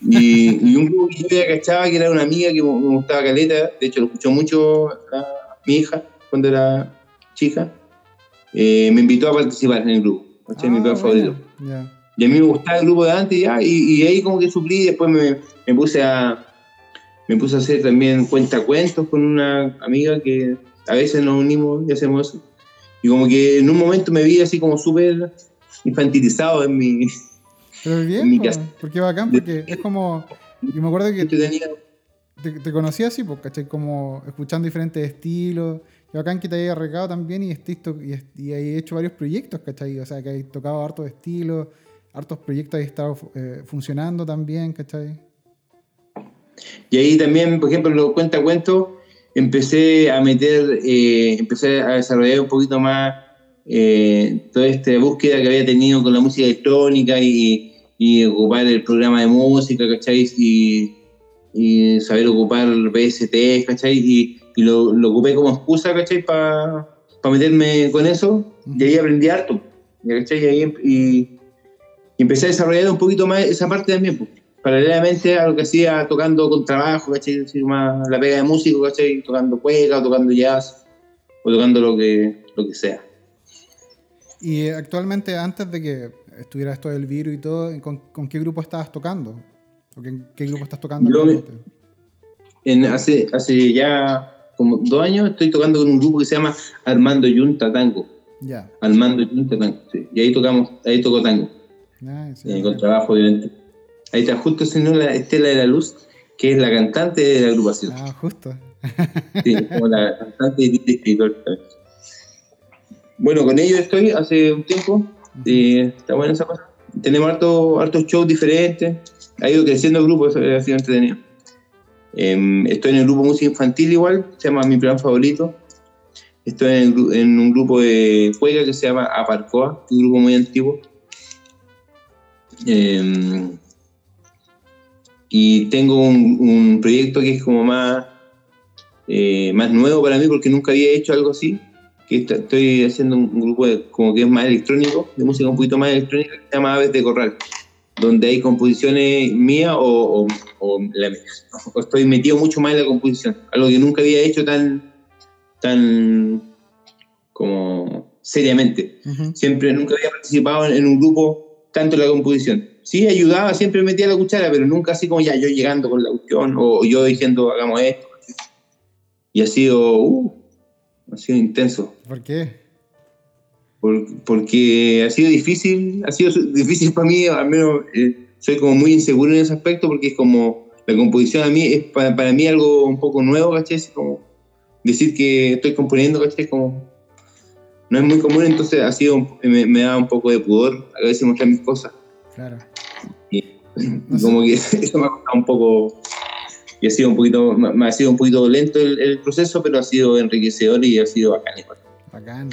Y, un grupo que yo ya cachaba, que era una amiga que me gustaba caleta, de hecho lo escuchó mucho mi hija cuando era chica, eh, me invitó a participar en el grupo, mi ah, grupo favorito. Y a mí me gustaba el grupo de antes ya, y, ahí como que suplí, después me, me, puse a me puse a hacer también cuentacuentos con una amiga que a veces nos unimos y hacemos eso. Y como que en un momento me vi así como súper infantilizado en mi, pero bien, porque bacán, porque es como. Yo me acuerdo que. Te, te conocí así, pues, ¿cachai? Como escuchando diferentes estilos. Y bacán que te hayas arreglado también y, y, y hay hecho varios proyectos, ¿cachai? O sea, que hay tocado hartos estilos, hartos proyectos hay estado eh, funcionando también, ¿cachai? Y ahí también, por ejemplo, en los cuentacuentos, empecé a meter, eh, empecé a desarrollar un poquito más eh, toda esta búsqueda que había tenido con la música electrónica y, y ocupar el programa de música, ¿cachai? Y, y saber ocupar BST, ¿cachai? Y, y lo, lo, ocupé como excusa, ¿cachai? Para meterme con eso, y ahí aprendí harto, ¿cachai? Y, ahí, em, y, empecé a desarrollar un poquito más esa parte también, pues, paralelamente a lo que hacía tocando con trabajo, ¿cachai? Más la pega de músico, ¿cachai? Tocando cueca, o tocando jazz, o tocando lo que, lo que sea. Y actualmente, antes de que estuviera esto del virus y todo, ¿con, qué grupo estabas tocando? ¿O qué, qué grupo estás tocando? en, hace, hace ya como dos años estoy tocando con un grupo que se llama Armando Yunta Tango. Ya. Armando Yunta Tango, sí. Y ahí tocamos, ahí toco tango. Eh, con trabajo, obviamente. Ahí está justo siendo la Estela de la Luz, que es la cantante de la agrupación. Ah, justo. sí, como la cantante y escritor. Bueno, con ellos estoy hace un tiempo. Y está buena esa cosa. Tenemos hartos shows diferentes. Ha ido creciendo el grupo, eso ha sido entretenido. Em, estoy en el grupo música infantil igual, se llama Mi Plan Favorito. Estoy en, un grupo de juega que se llama Aparcoa, un grupo muy antiguo. Em, y tengo un, proyecto que es como más, eh, más nuevo para mí porque nunca había hecho algo así, estoy haciendo un grupo como que es más electrónico, de música un poquito más electrónica, que se llama Aves de Corral, donde hay composiciones mías o, o, la mía. estoy metido mucho más en la composición, algo que nunca había hecho tan, tan como seriamente. Siempre, nunca había participado en, un grupo tanto en la composición. Sí, ayudaba, siempre metía la cuchara, pero nunca así como ya yo llegando con la cuestión o yo diciendo hagamos esto. Y ha sido, uh, ha sido intenso. ¿Por qué? porque ha sido difícil, ha sido difícil para mí, al menos eh, soy como muy inseguro en ese aspecto porque es como la composición a mí es para, mí algo un poco nuevo, ¿cachai? como decir que estoy componiendo, ¿cachai? Como, no es muy común, entonces ha sido, me, da un poco de pudor a veces mostrar mis cosas. Claro. Y, como que eso me ha costado un poco, y ha sido un poquito, me ha sido un poquito lento el, proceso, pero ha sido enriquecedor y ha sido bacán. Bacán.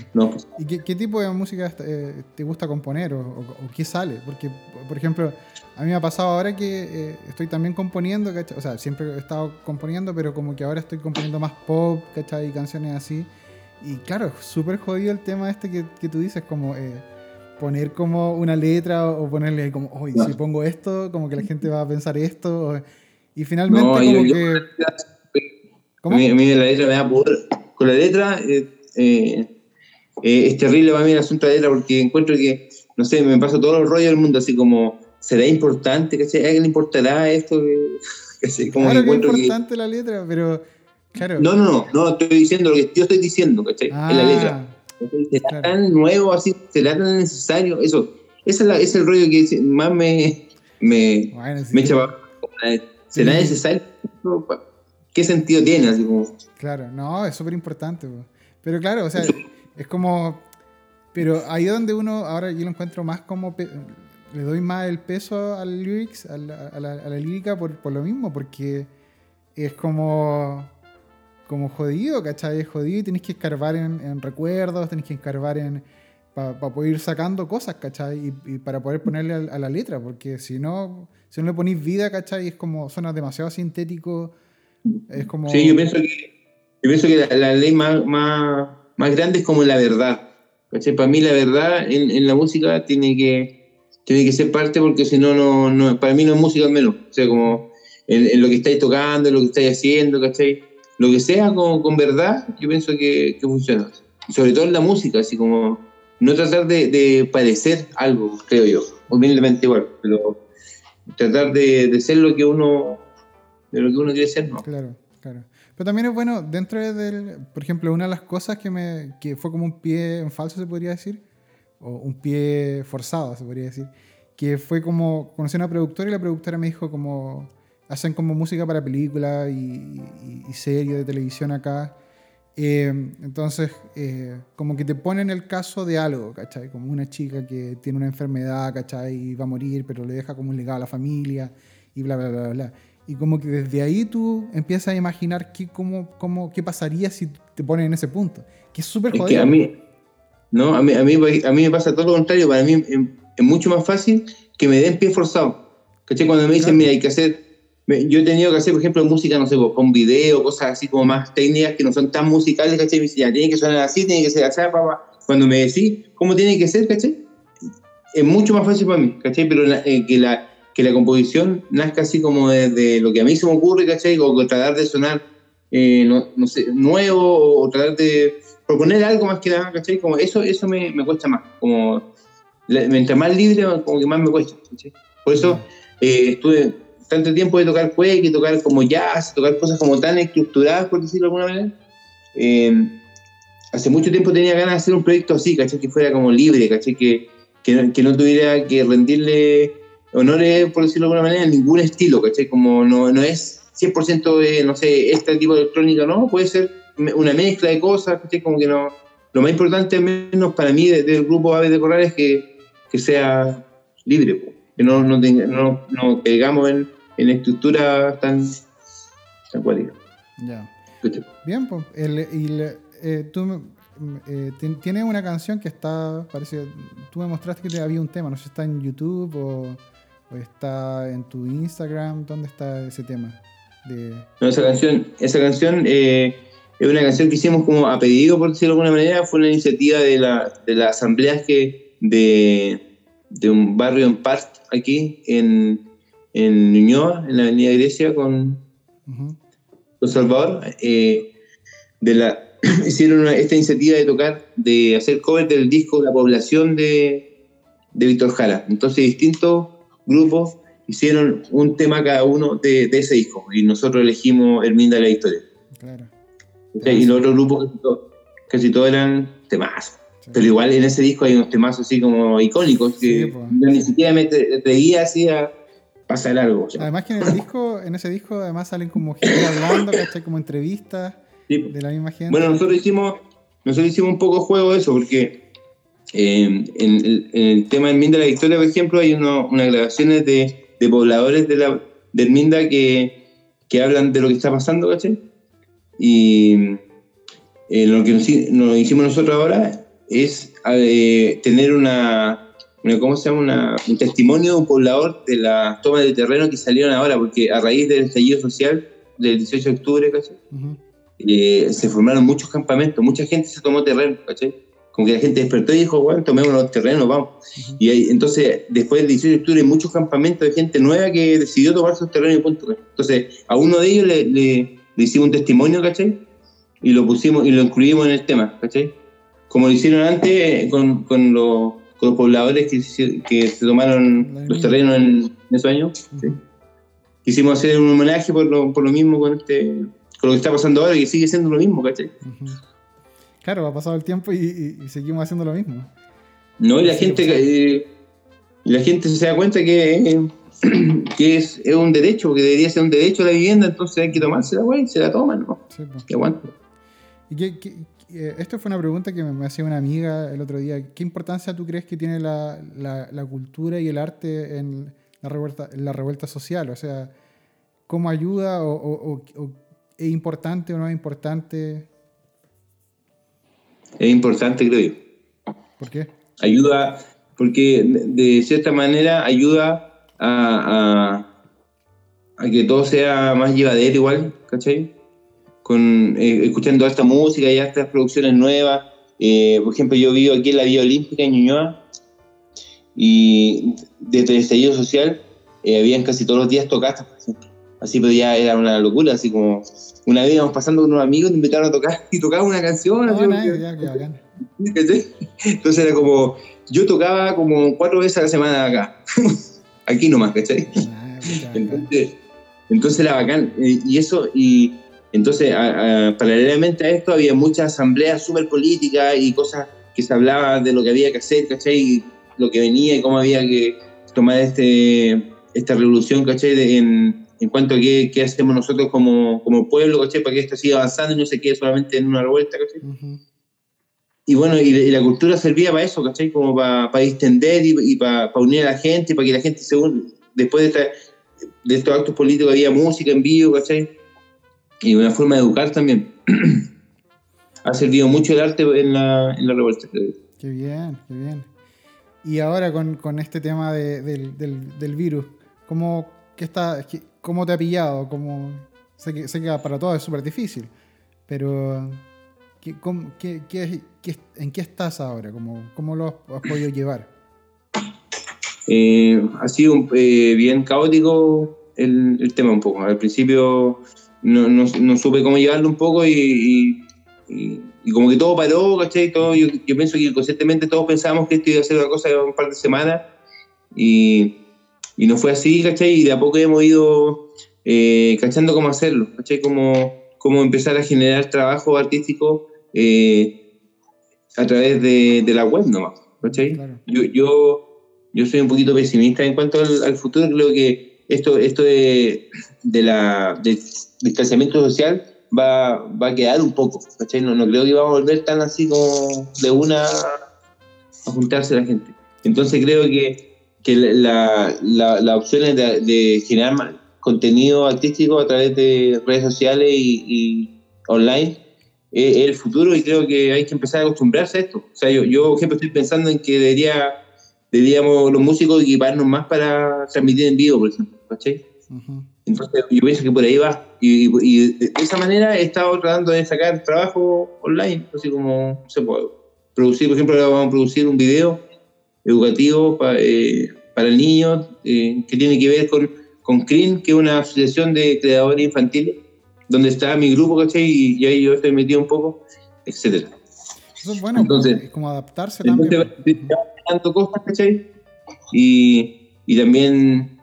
¿Y qué, tipo de música eh, te gusta componer o, qué sale? Porque, por ejemplo, a mí me ha pasado ahora que eh, estoy también componiendo, ¿cachai? O sea, siempre he estado componiendo, pero como que ahora estoy componiendo más pop, ¿cachai? Y canciones así. Y claro, súper jodido el tema este que, que tú dices, como eh, poner como una letra o ponerle como, oye, si pongo esto, como que la gente va a pensar esto. y finalmente como que... ¿Cómo? A mí, la letra me da poder. Con la letra eh, eh, es terrible para mí el asunto de la letra porque encuentro que, no sé, me pasa todo el rollo del mundo, así como, ¿será importante? ¿A alguien le importará esto? Como claro que es importante la letra, pero claro. No, no, no, no, estoy diciendo lo que yo estoy diciendo, ¿cachai? en la letra. ¿Será tan nuevo así? ¿Será tan necesario? Eso, ese es, el rollo que más me, me, me echa para... ¿Será necesario? ¿Qué sentido tiene? Así como... Claro, no, es súper importante. Pero claro, o sea, es como. Pero ahí es donde uno, ahora yo lo encuentro más como. Le doy más el peso al lyrics, a la, a la, lírica por, por, lo mismo, porque es como. Como jodido, ¿cachai? Es jodido y tenés que escarbar en, recuerdos, tenés que escarbar en. Para poder ir sacando cosas, ¿cachai? Y, para poder ponerle a, la letra, porque si no, si no le ponéis vida, ¿cachai? Es como, suena demasiado sintético. Es como. Sí, yo pienso que yo pienso que la, ley más, más, más, grande es como la verdad. Para mí la verdad en, en, la música tiene que, tiene que ser parte porque si no, no, para mí no es música al menos. O sea, como en, lo que estáis tocando, en lo que estáis haciendo, ¿cachai? Lo que sea con, con verdad, yo pienso que, que, funciona. Sobre todo en la música, así como no tratar de, de parecer algo, creo yo. Humildemente igual, pero tratar de, de, ser lo que uno de lo que uno quiere ser, ¿no? Claro, claro. Pero también es bueno, dentro del, por ejemplo, una de las cosas que, me, que fue como un pie en falso, se podría decir, o un pie forzado, se podría decir, que fue como, conocí a una productora y la productora me dijo como, hacen como música para películas y, y, series de televisión acá. Eh, entonces, eh, como que te ponen el caso de algo, ¿cachai? Como una chica que tiene una enfermedad, ¿cachai? Y va a morir, pero le deja como un legado a la familia y bla, bla, bla, bla. Y como que desde ahí tú empiezas a imaginar qué, cómo, cómo, qué pasaría si te ponen en ese punto. Que es súper jodido. que a mí, no, a mí, a, mí, a mí me pasa todo lo contrario. Para mí es, mucho más fácil que me den pie forzado. ¿Cachai? Cuando me dicen, mira, hay que hacer. Yo he tenido que hacer, por ejemplo, música, no sé, pues, con video, cosas así como más técnicas que no son tan musicales, ¿cachai? Me dicen, tiene que sonar así, tiene que ser así, papá. Cuando me decís cómo tiene que ser, ¿cachai? Es mucho más fácil para mí, ¿cachai? Pero eh, que la que la composición nazca así como desde lo que a mí se me ocurre, ¿cachai? O tratar de sonar, eh, no, no, sé, nuevo, o tratar de proponer algo más que nada, ¿cachai? Como eso, eso me, me cuesta más, como mientras más libre, como que más me cuesta, ¿cachai? Por eso eh, estuve tanto tiempo de tocar y tocar como jazz, tocar cosas como tan estructuradas, por decirlo de alguna manera. Eh, hace mucho tiempo tenía ganas de hacer un proyecto así, ¿cachai? Que fuera como libre, ¿cachai? Que, que, que no tuviera que rendirle honores, por decirlo de alguna manera, en ningún estilo, ¿cachai? Como no, no es 100% de, no sé, este tipo de electrónica, no, puede ser una mezcla de cosas, ¿cachai? Como que no. Lo más importante, al menos para mí, del grupo Aves de Corral es que, que sea libre, que no, no, no, no caigamos en, en estructuras tan, tan cuáticas. Ya. Bien, pues. El, eh, tú eh, tienes una canción que está, parece, tú me mostraste que había un tema, no sé si está en YouTube o ¿O está en tu Instagram? ¿Dónde está ese tema? De... No, esa canción, esa canción eh, es una canción que hicimos como a pedido, por decirlo de alguna manera. Fue una iniciativa de la, de la asamblea que de, de, un barrio en Part, aquí, en, en Ñuñoa, en la Avenida Grecia, con, con Salvador. Eh, de la, hicieron esta iniciativa de tocar, de hacer cover del disco La Población de, de Víctor Jara. Entonces, distintos grupos hicieron un tema cada uno de, ese disco y nosotros elegimos Herminda de la Historia. Claro. Y los otros grupos casi, todos eran temas. Pero igual en ese disco hay unos temas así como icónicos que ni siquiera me atrevía así a pasar algo. Además que en el disco, en ese disco además salen como gente hablando, ¿cachai? Como entrevistas. de la misma gente. Bueno, nosotros hicimos, nosotros hicimos un poco juego de eso, porque eh, en, el tema del Minda de la Victoria, por ejemplo, hay unas grabaciones de, de, pobladores de la, del Minda que, que hablan de lo que está pasando, ¿cachai? Y eh, lo que nos, hicimos nosotros ahora es eh, tener una, ¿cómo se llama? un testimonio de un poblador de las tomas de terreno que salieron ahora, porque a raíz del estallido social del 18 de octubre, ¿cachai? Eh, se formaron muchos campamentos, mucha gente se tomó terreno, ¿cachai? Como que la gente despertó y dijo, bueno, tomemos los terrenos, vamos. Y entonces, después del 18 de octubre, muchos campamentos de gente nueva que decidió tomar sus terrenos y punto. Entonces, a uno de ellos le, le, hicimos un testimonio, ¿cachai? Y lo pusimos y lo incluimos en el tema, ¿cachai? Como lo hicieron antes eh, con, con, los, con los pobladores que, que, se tomaron los terrenos en, esos años. Quisimos hacer un homenaje por lo, por lo mismo con este con lo que está pasando ahora, que sigue siendo lo mismo, ¿cachai? Claro, ha pasado el tiempo y, seguimos haciendo lo mismo. No, y la gente, eh, la gente se da cuenta que, que es, es, un derecho, porque debería ser un derecho la vivienda, entonces hay que tomársela, güey, se la toman, ¿no? Sí, pues. Que aguanta. ¿Y qué, eh, esto fue una pregunta que me, hacía una amiga el otro día. ¿Qué importancia tú crees que tiene la, la, cultura y el arte en la, revuelta, en la revuelta social? O sea, ¿cómo ayuda o, o ¿Es importante o no es importante? Es importante, creo yo. ¿Por qué? Ayuda, porque de cierta manera ayuda a, a, que todo sea más llevadero igual, ¿cachai? Con, eh, escuchando esta música y estas producciones nuevas. Eh, por ejemplo, yo vivo aquí en la Vía Olímpica en Ñuñoa y desde el estallido social eh, habían casi todos los días tocatas, por ejemplo. Así, pero ya era una locura, así como una vez íbamos pasando con unos amigos, nos invitaron a tocar y tocaba una canción. Entonces era como, yo tocaba como cuatro veces a la semana acá, aquí nomás, ¿cachai? Ah, entonces, entonces era bacán. Eh, y eso, y entonces paralelamente a esto había muchas asambleas súper políticas y cosas que se hablaba de lo que había que hacer, ¿cachai? Y lo que venía y cómo había que tomar este, esta revolución, ¿cachai? en, en cuanto a qué, qué hacemos nosotros como, como pueblo, ¿cachai? Para que esto siga avanzando y no se quede solamente en una revuelta, ¿cachai? Y bueno, y, la cultura servía para eso, ¿cachai? Como para, para distender y, para, para, unir a la gente, para que la gente, según, después de, de estos actos políticos, había música en vivo, ¿cachai? Y una forma de educar también. ha servido mucho el arte en la, en la revuelta. Qué bien, qué bien. Y ahora con, con este tema de, del, del, del virus, ¿cómo, qué está, ¿Cómo te ha pillado? ¿Cómo... Sé, que, sé que para todos es súper difícil, pero ¿qué, qué, en qué estás ahora? ¿Cómo, cómo lo has, podido llevar? Eh, ha sido eh, bien caótico el, el, tema un poco. Al principio no, no, supe cómo llevarlo un poco y, y, como que todo paró, ¿cachai? Todo, yo, yo, pienso que conscientemente todos pensábamos que esto iba a ser una cosa de un par de semanas y y no fue así, ¿cachai? Y de a poco hemos ido eh, cachando cómo hacerlo, ¿cachai? Cómo, cómo empezar a generar trabajo artístico eh, a través de, de, la web nomás, ¿cachai? Yo, yo, yo soy un poquito pesimista en cuanto al, futuro, creo que esto, esto de, de la, del distanciamiento social va, va a quedar un poco, ¿cachai? No, creo que va a volver tan así como de una a juntarse la gente. Entonces creo que que la, la, la opción es de, generar contenido artístico a través de redes sociales y, online es, el futuro y creo que hay que empezar a acostumbrarse a esto. O sea, yo, yo estoy pensando en que debería, deberíamos los músicos equiparnos más para transmitir en vivo, por ejemplo, ¿cachai? Entonces, yo pienso que por ahí va. Y, y, de esa manera he estado tratando de sacar trabajo online, así como se puede producir, por ejemplo, ahora vamos a producir un video educativo para, eh, para el niño eh, que tiene que ver con, con CRIN, que es una asociación de creadores infantiles, donde está mi grupo, ¿cachai? Y, ahí yo estoy metido un poco, etcétera. Eso es bueno, entonces, como adaptarse también. Tanto cosas, ¿cachai? Y, y, también,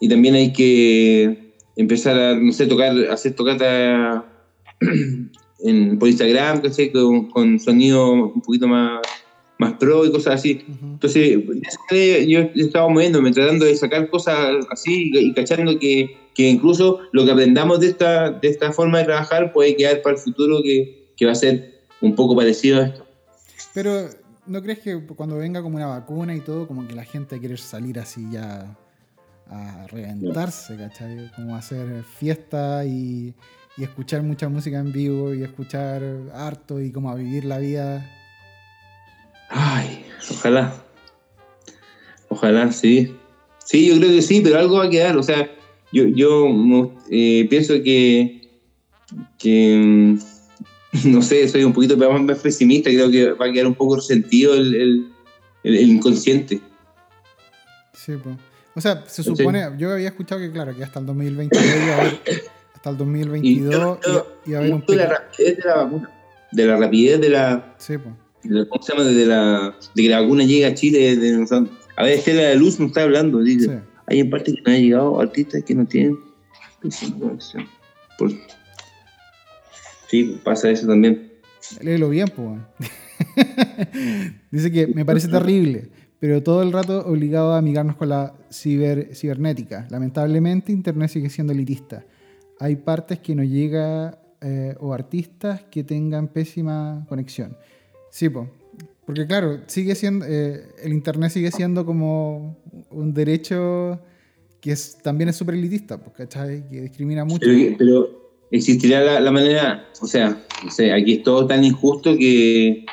y también hay que empezar a, no sé, tocar, hacer tocata en, por Instagram, ¿cachai? Con, con sonido un poquito más más pro y cosas así. Entonces, yo estaba moviéndome, tratando de sacar cosas así y, cachando que, que, incluso lo que aprendamos de esta, de esta forma de trabajar puede quedar para el futuro que, que va a ser un poco parecido a esto. Pero, ¿no crees que cuando venga como una vacuna y todo, como que la gente quiere salir así ya a reventarse, ¿cachai? Como hacer fiesta y, y escuchar mucha música en vivo y escuchar harto y como a vivir la vida Ay, ojalá. Ojalá, sí. Sí, yo creo que sí, pero algo va a quedar. O sea, yo, yo eh, pienso que, que, no sé, soy un poquito más pesimista. Creo que va a quedar un poco resentido el, inconsciente. Sí, pues. O sea, se supone, yo había escuchado que, claro, que hasta el 2022 iba a haber, hasta el 2022 iba, a haber un de la rapidez de la vacuna. De la rapidez de la. Sí, pues ¿Cómo se llama? De, la, de que la vacuna llega a Chile. De, a ver, Estela de Luz nos está hablando. Dice, hay en parte que no han llegado artistas que no tienen. Por... Sí, pasa eso también. Léelo bien, pues. Dice que me parece terrible, pero todo el rato obligado a amigarnos con la ciber, cibernética. Lamentablemente, Internet sigue siendo elitista. Hay partes que no llega eh, o artistas que tengan pésima conexión. Sí, porque claro, sigue siendo, eh, el Internet sigue siendo como un derecho que es, también es súper elitista, ¿cachai? Que discrimina mucho. Pero, existirá la, manera, o sea, aquí es todo tan injusto que,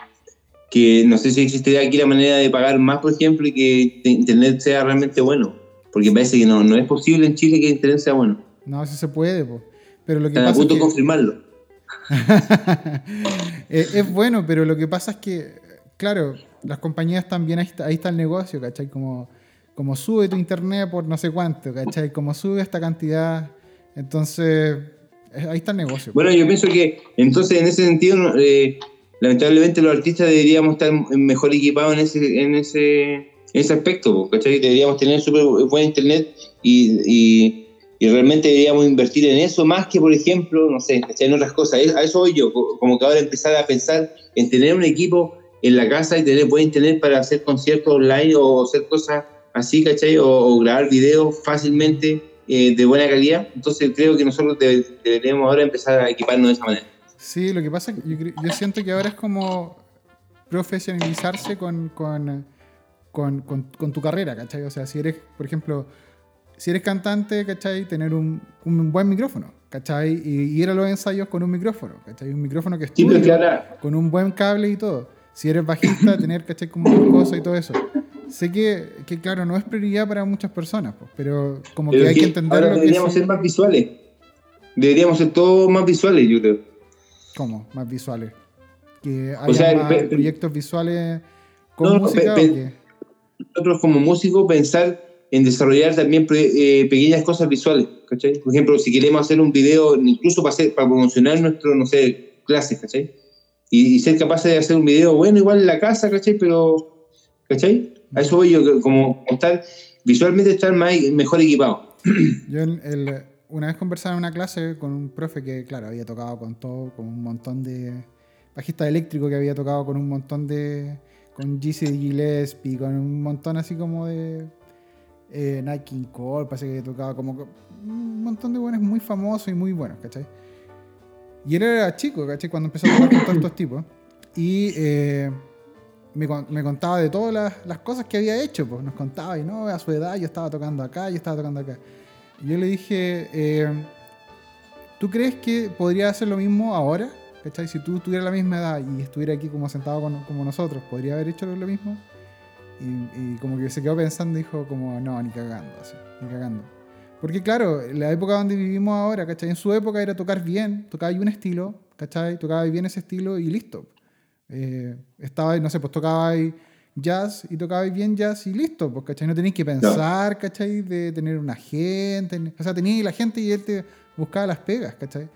que no sé si existirá aquí la manera de pagar más, por ejemplo, y que Internet sea realmente bueno. Porque parece que no, no es posible en Chile que Internet sea bueno. No, sí se puede, pues. pero lo que pasa a punto de confirmarlo. es, bueno, pero lo que pasa es que, claro, las compañías también, ahí está, el negocio, ¿cachai? Como, como sube tu internet por no sé cuánto, ¿cachai? Como sube esta cantidad, entonces ahí está el negocio. Bueno, yo pienso que entonces en ese sentido, eh, lamentablemente los artistas deberíamos estar mejor equipados en ese, en ese, en ese aspecto, ¿cachai? Deberíamos tener súper buen internet y y realmente deberíamos invertir en eso más que, por ejemplo, no sé, en otras cosas. A eso voy yo, como que ahora empezar a pensar en tener un equipo en la casa y tener buen internet para hacer conciertos online o hacer cosas así, ¿cachai? O, grabar videos fácilmente eh, de buena calidad. Entonces creo que nosotros deberíamos ahora empezar a equiparnos de esa manera. Sí, lo que pasa es que yo, siento que ahora es como profesionalizarse con, con, con, con tu carrera, ¿cachai? O sea, si eres, por ejemplo si eres cantante, ¿cachai? Tener un, un buen micrófono, ¿cachai? Y ir a los ensayos con un micrófono, ¿cachai? Un micrófono que esté con un buen cable y todo. Si eres bajista, tener, ¿cachai? Como cosas y todo eso. Sé que, que, claro, no es prioridad para muchas personas, pues, pero como que hay que, entender ahora deberíamos ser más visuales. Deberíamos ser todos más visuales, yo creo. ¿Cómo? Más visuales. Que haya más proyectos visuales con música. nosotros como músicos pensar en desarrollar también eh, pequeñas cosas visuales, ¿cachai? Por ejemplo, si queremos hacer un video, incluso para, hacer, para promocionar nuestro, no sé, clases, ¿cachai? Y, ser capaces de hacer un video bueno igual en la casa, ¿cachai? Pero, ¿cachai? A eso voy yo, como estar, visualmente estar más, mejor equipado. Yo una vez conversaba en una clase con un profe que, claro, había tocado con todo, con un montón de bajista eléctrico que había tocado con un montón de, con GC Gillespie, con un montón así como de eh, Nike Cole, parece que tocaba como un montón de buenos muy famosos y muy buenos, ¿cachai? Y él era chico, ¿cachai? Cuando empezó a tocar con todos estos tipos. Y eh, me, me, contaba de todas las, las, cosas que había hecho, pues nos contaba, y no, a su edad yo estaba tocando acá, yo estaba tocando acá. Y yo le dije, eh, ¿tú crees que podría hacer lo mismo ahora? ¿Cachai? Si tú tuvieras la misma edad y estuviera aquí como sentado con, como nosotros, ¿podría haber hecho lo mismo? Y, como que se quedó pensando y dijo como, no, ni cagando, así, ni cagando. Porque claro, la época donde vivimos ahora, ¿cachai? En su época era tocar bien, tocaba ahí un estilo, ¿cachai? Tocaba bien ese estilo y listo. Eh, estaba, no sé, pues tocaba ahí jazz y tocaba bien jazz y listo, pues, ¿cachai? No tenías que pensar, ¿cachai? De tener una gente, o sea, tenías la gente y él te buscaba las pegas, ¿cachai?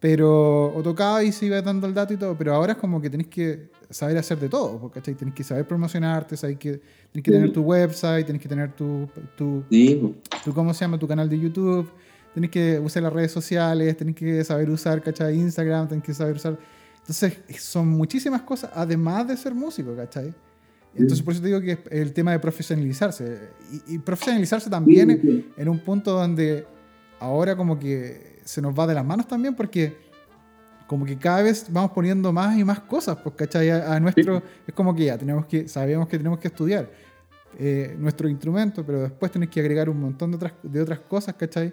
Pero, o tocaba y se iba dando el dato y todo, pero ahora es como que tenés que saber hacer de todo, ¿cachai? Tenés que saber promocionarte, que, tenés que tener tu website, tenés que tener tu, tu, tu, ¿cómo se llama? Tu canal de YouTube, tenés que usar las redes sociales, tenés que saber usar, ¿cachai? Instagram, tenés que saber usar... Entonces, son muchísimas cosas, además de ser músico, ¿cachai? Entonces, por eso te digo que es el tema de profesionalizarse. Y, profesionalizarse también en un punto donde ahora como que se nos va de las manos también, porque como que cada vez vamos poniendo más y más cosas, pues, ¿cachai? A, nuestro, es como que ya tenemos que, sabemos que tenemos que estudiar eh, nuestro instrumento, pero después tenés que agregar un montón de otras, de otras cosas, ¿cachai?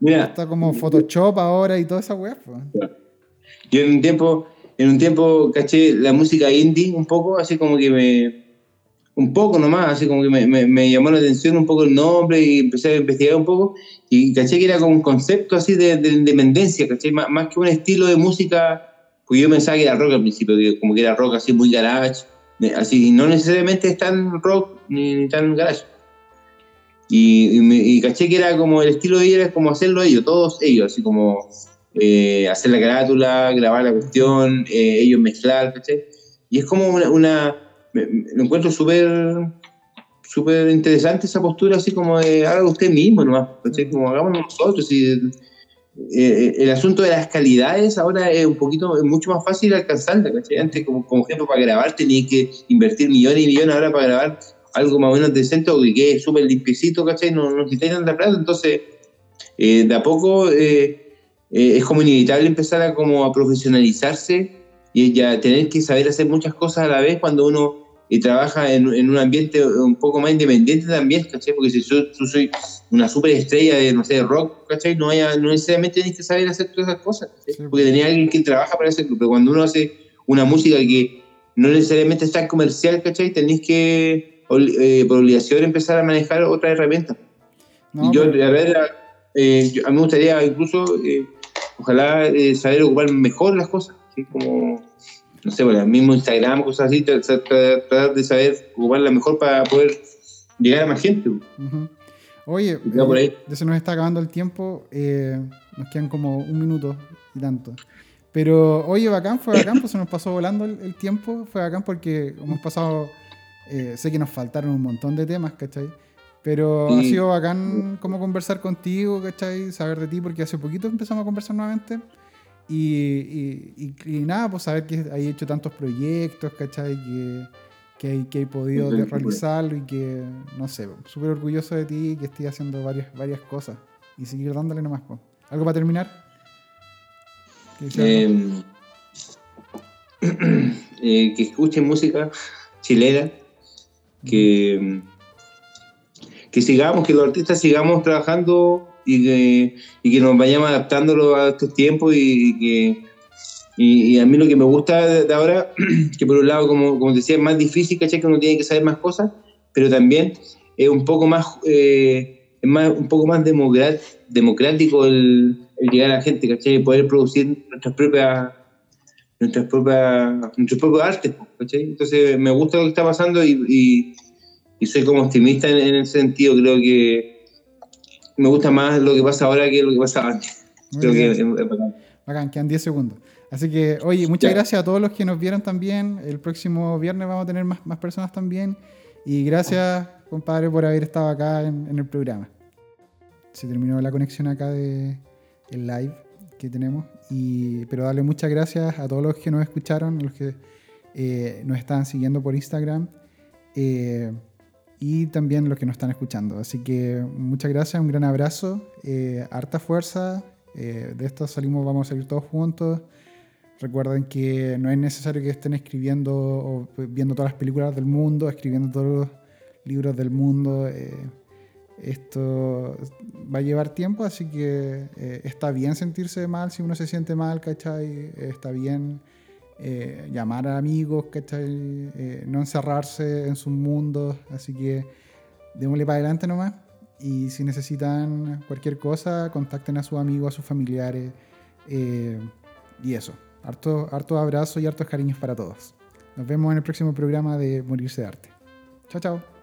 Mira, Está como Photoshop ahora y toda esa weá. Pues. Yo en un tiempo, en un tiempo caché la música indie un poco, así como que me, un poco nomás, así como que me, me, llamó la atención un poco el nombre y empecé a investigar un poco y caché que era como un concepto así de, de independencia, caché, más, más, que un estilo de música, pues yo pensaba que era rock al principio, como que era rock así muy garage, así, no necesariamente es tan rock ni, tan garage. Y, y, caché que era como el estilo de ellos, era como hacerlo ellos, todos ellos, así como eh, hacer la carátula, grabar la cuestión, eh, ellos mezclar, caché. Y es como una lo encuentro súper súper interesante esa postura, así como de haga usted mismo nomás, como hagamos nosotros. Y, eh, eh, el asunto de las calidades ahora es un poquito, es mucho más fácil alcanzarla, Antes, como, como ejemplo, para grabar tenía que invertir millones y millones, ahora para grabar algo más o menos decente o que quede súper limpiecito, ¿cachai? No, no necesitáis tanta plata, entonces, eh, de a poco es como inevitable empezar a, como a profesionalizarse y ya tener que saber hacer muchas cosas a la vez cuando uno y trabaja en, en, un ambiente un poco más independiente también, ¿cachai? Porque si yo, soy una super estrella de, no sé, rock, ¿cachai? No, haya, no necesariamente tienes que saber hacer todas esas cosas, Porque tenía alguien que trabaja para hacerlo, pero cuando uno hace una música que no necesariamente está comercial, ¿cachai? Tenés que, eh, por obligación, empezar a manejar otras herramientas. y yo, la verdad, eh, a mí me gustaría incluso, eh, ojalá, saber ocupar mejor las cosas, ¿sí? Como no sé, bueno, el mismo Instagram, cosas así, tratar de saber ocuparla mejor para poder llegar a más gente. Oye, eh, se nos está acabando el tiempo, eh, nos quedan como un minuto y tanto. Pero oye, bacán, fue bacán, pues se nos pasó volando el, tiempo, fue bacán porque hemos pasado, eh, sé que nos faltaron un montón de temas, ¿cachai? Pero ha sido bacán como conversar contigo, ¿cachai? Saber de ti, porque hace poquito empezamos a conversar nuevamente. Y, y, nada, pues saber que hay hecho tantos proyectos, ¿cachai? Que, que, hay, que hay podido realizarlo y que, no sé, súper orgulloso de ti que estés haciendo varias, varias cosas y seguir dándole nomás. Pues. ¿Algo para terminar? Em, eh, que escuchen música chilena, que, que sigamos, que los artistas sigamos trabajando y que, y que nos vayamos adaptándolo a estos tiempos y, que y, a mí lo que me gusta de, ahora, que por un lado, como, como decía, es más difícil, ¿cachai? Que uno tiene que saber más cosas, pero también es un poco más, eh, es más un poco más democrático el, llegar a la gente, ¿cachai? Poder producir nuestras propias nuestras propias nuestros propios artes, ¿cachai? Entonces me gusta lo que está pasando y, y, soy como optimista en, en ese sentido, creo que me gusta más lo que pasa ahora que lo que pasa antes. Creo que es, bacán. Bacán, quedan 10 segundos. Así que, oye, muchas gracias a todos los que nos vieron también. El próximo viernes vamos a tener más, más personas también. Y gracias, compadre, por haber estado acá en, el programa. Se terminó la conexión acá de el live que tenemos. Y, pero darle muchas gracias a todos los que nos escucharon, a los que eh, nos están siguiendo por Instagram. Eh, y también los que nos están escuchando. Así que muchas gracias, un gran abrazo, eh, harta fuerza. Eh, de esto salimos, vamos a salir todos juntos. Recuerden que no es necesario que estén escribiendo o viendo todas las películas del mundo, escribiendo todos los libros del mundo. Eh, esto va a llevar tiempo, así que está bien sentirse mal si uno se siente mal, ¿cachai? Está bien eh, llamar a amigos, ¿cachai? Eh, no encerrarse en sus mundos, así que démosle para adelante nomás. Y si necesitan cualquier cosa, contacten a sus amigos, a sus familiares. Eh, y eso. Harto, harto abrazos y hartos cariños para todos. Nos vemos en el próximo programa de Morirse de Arte. Chao, chao.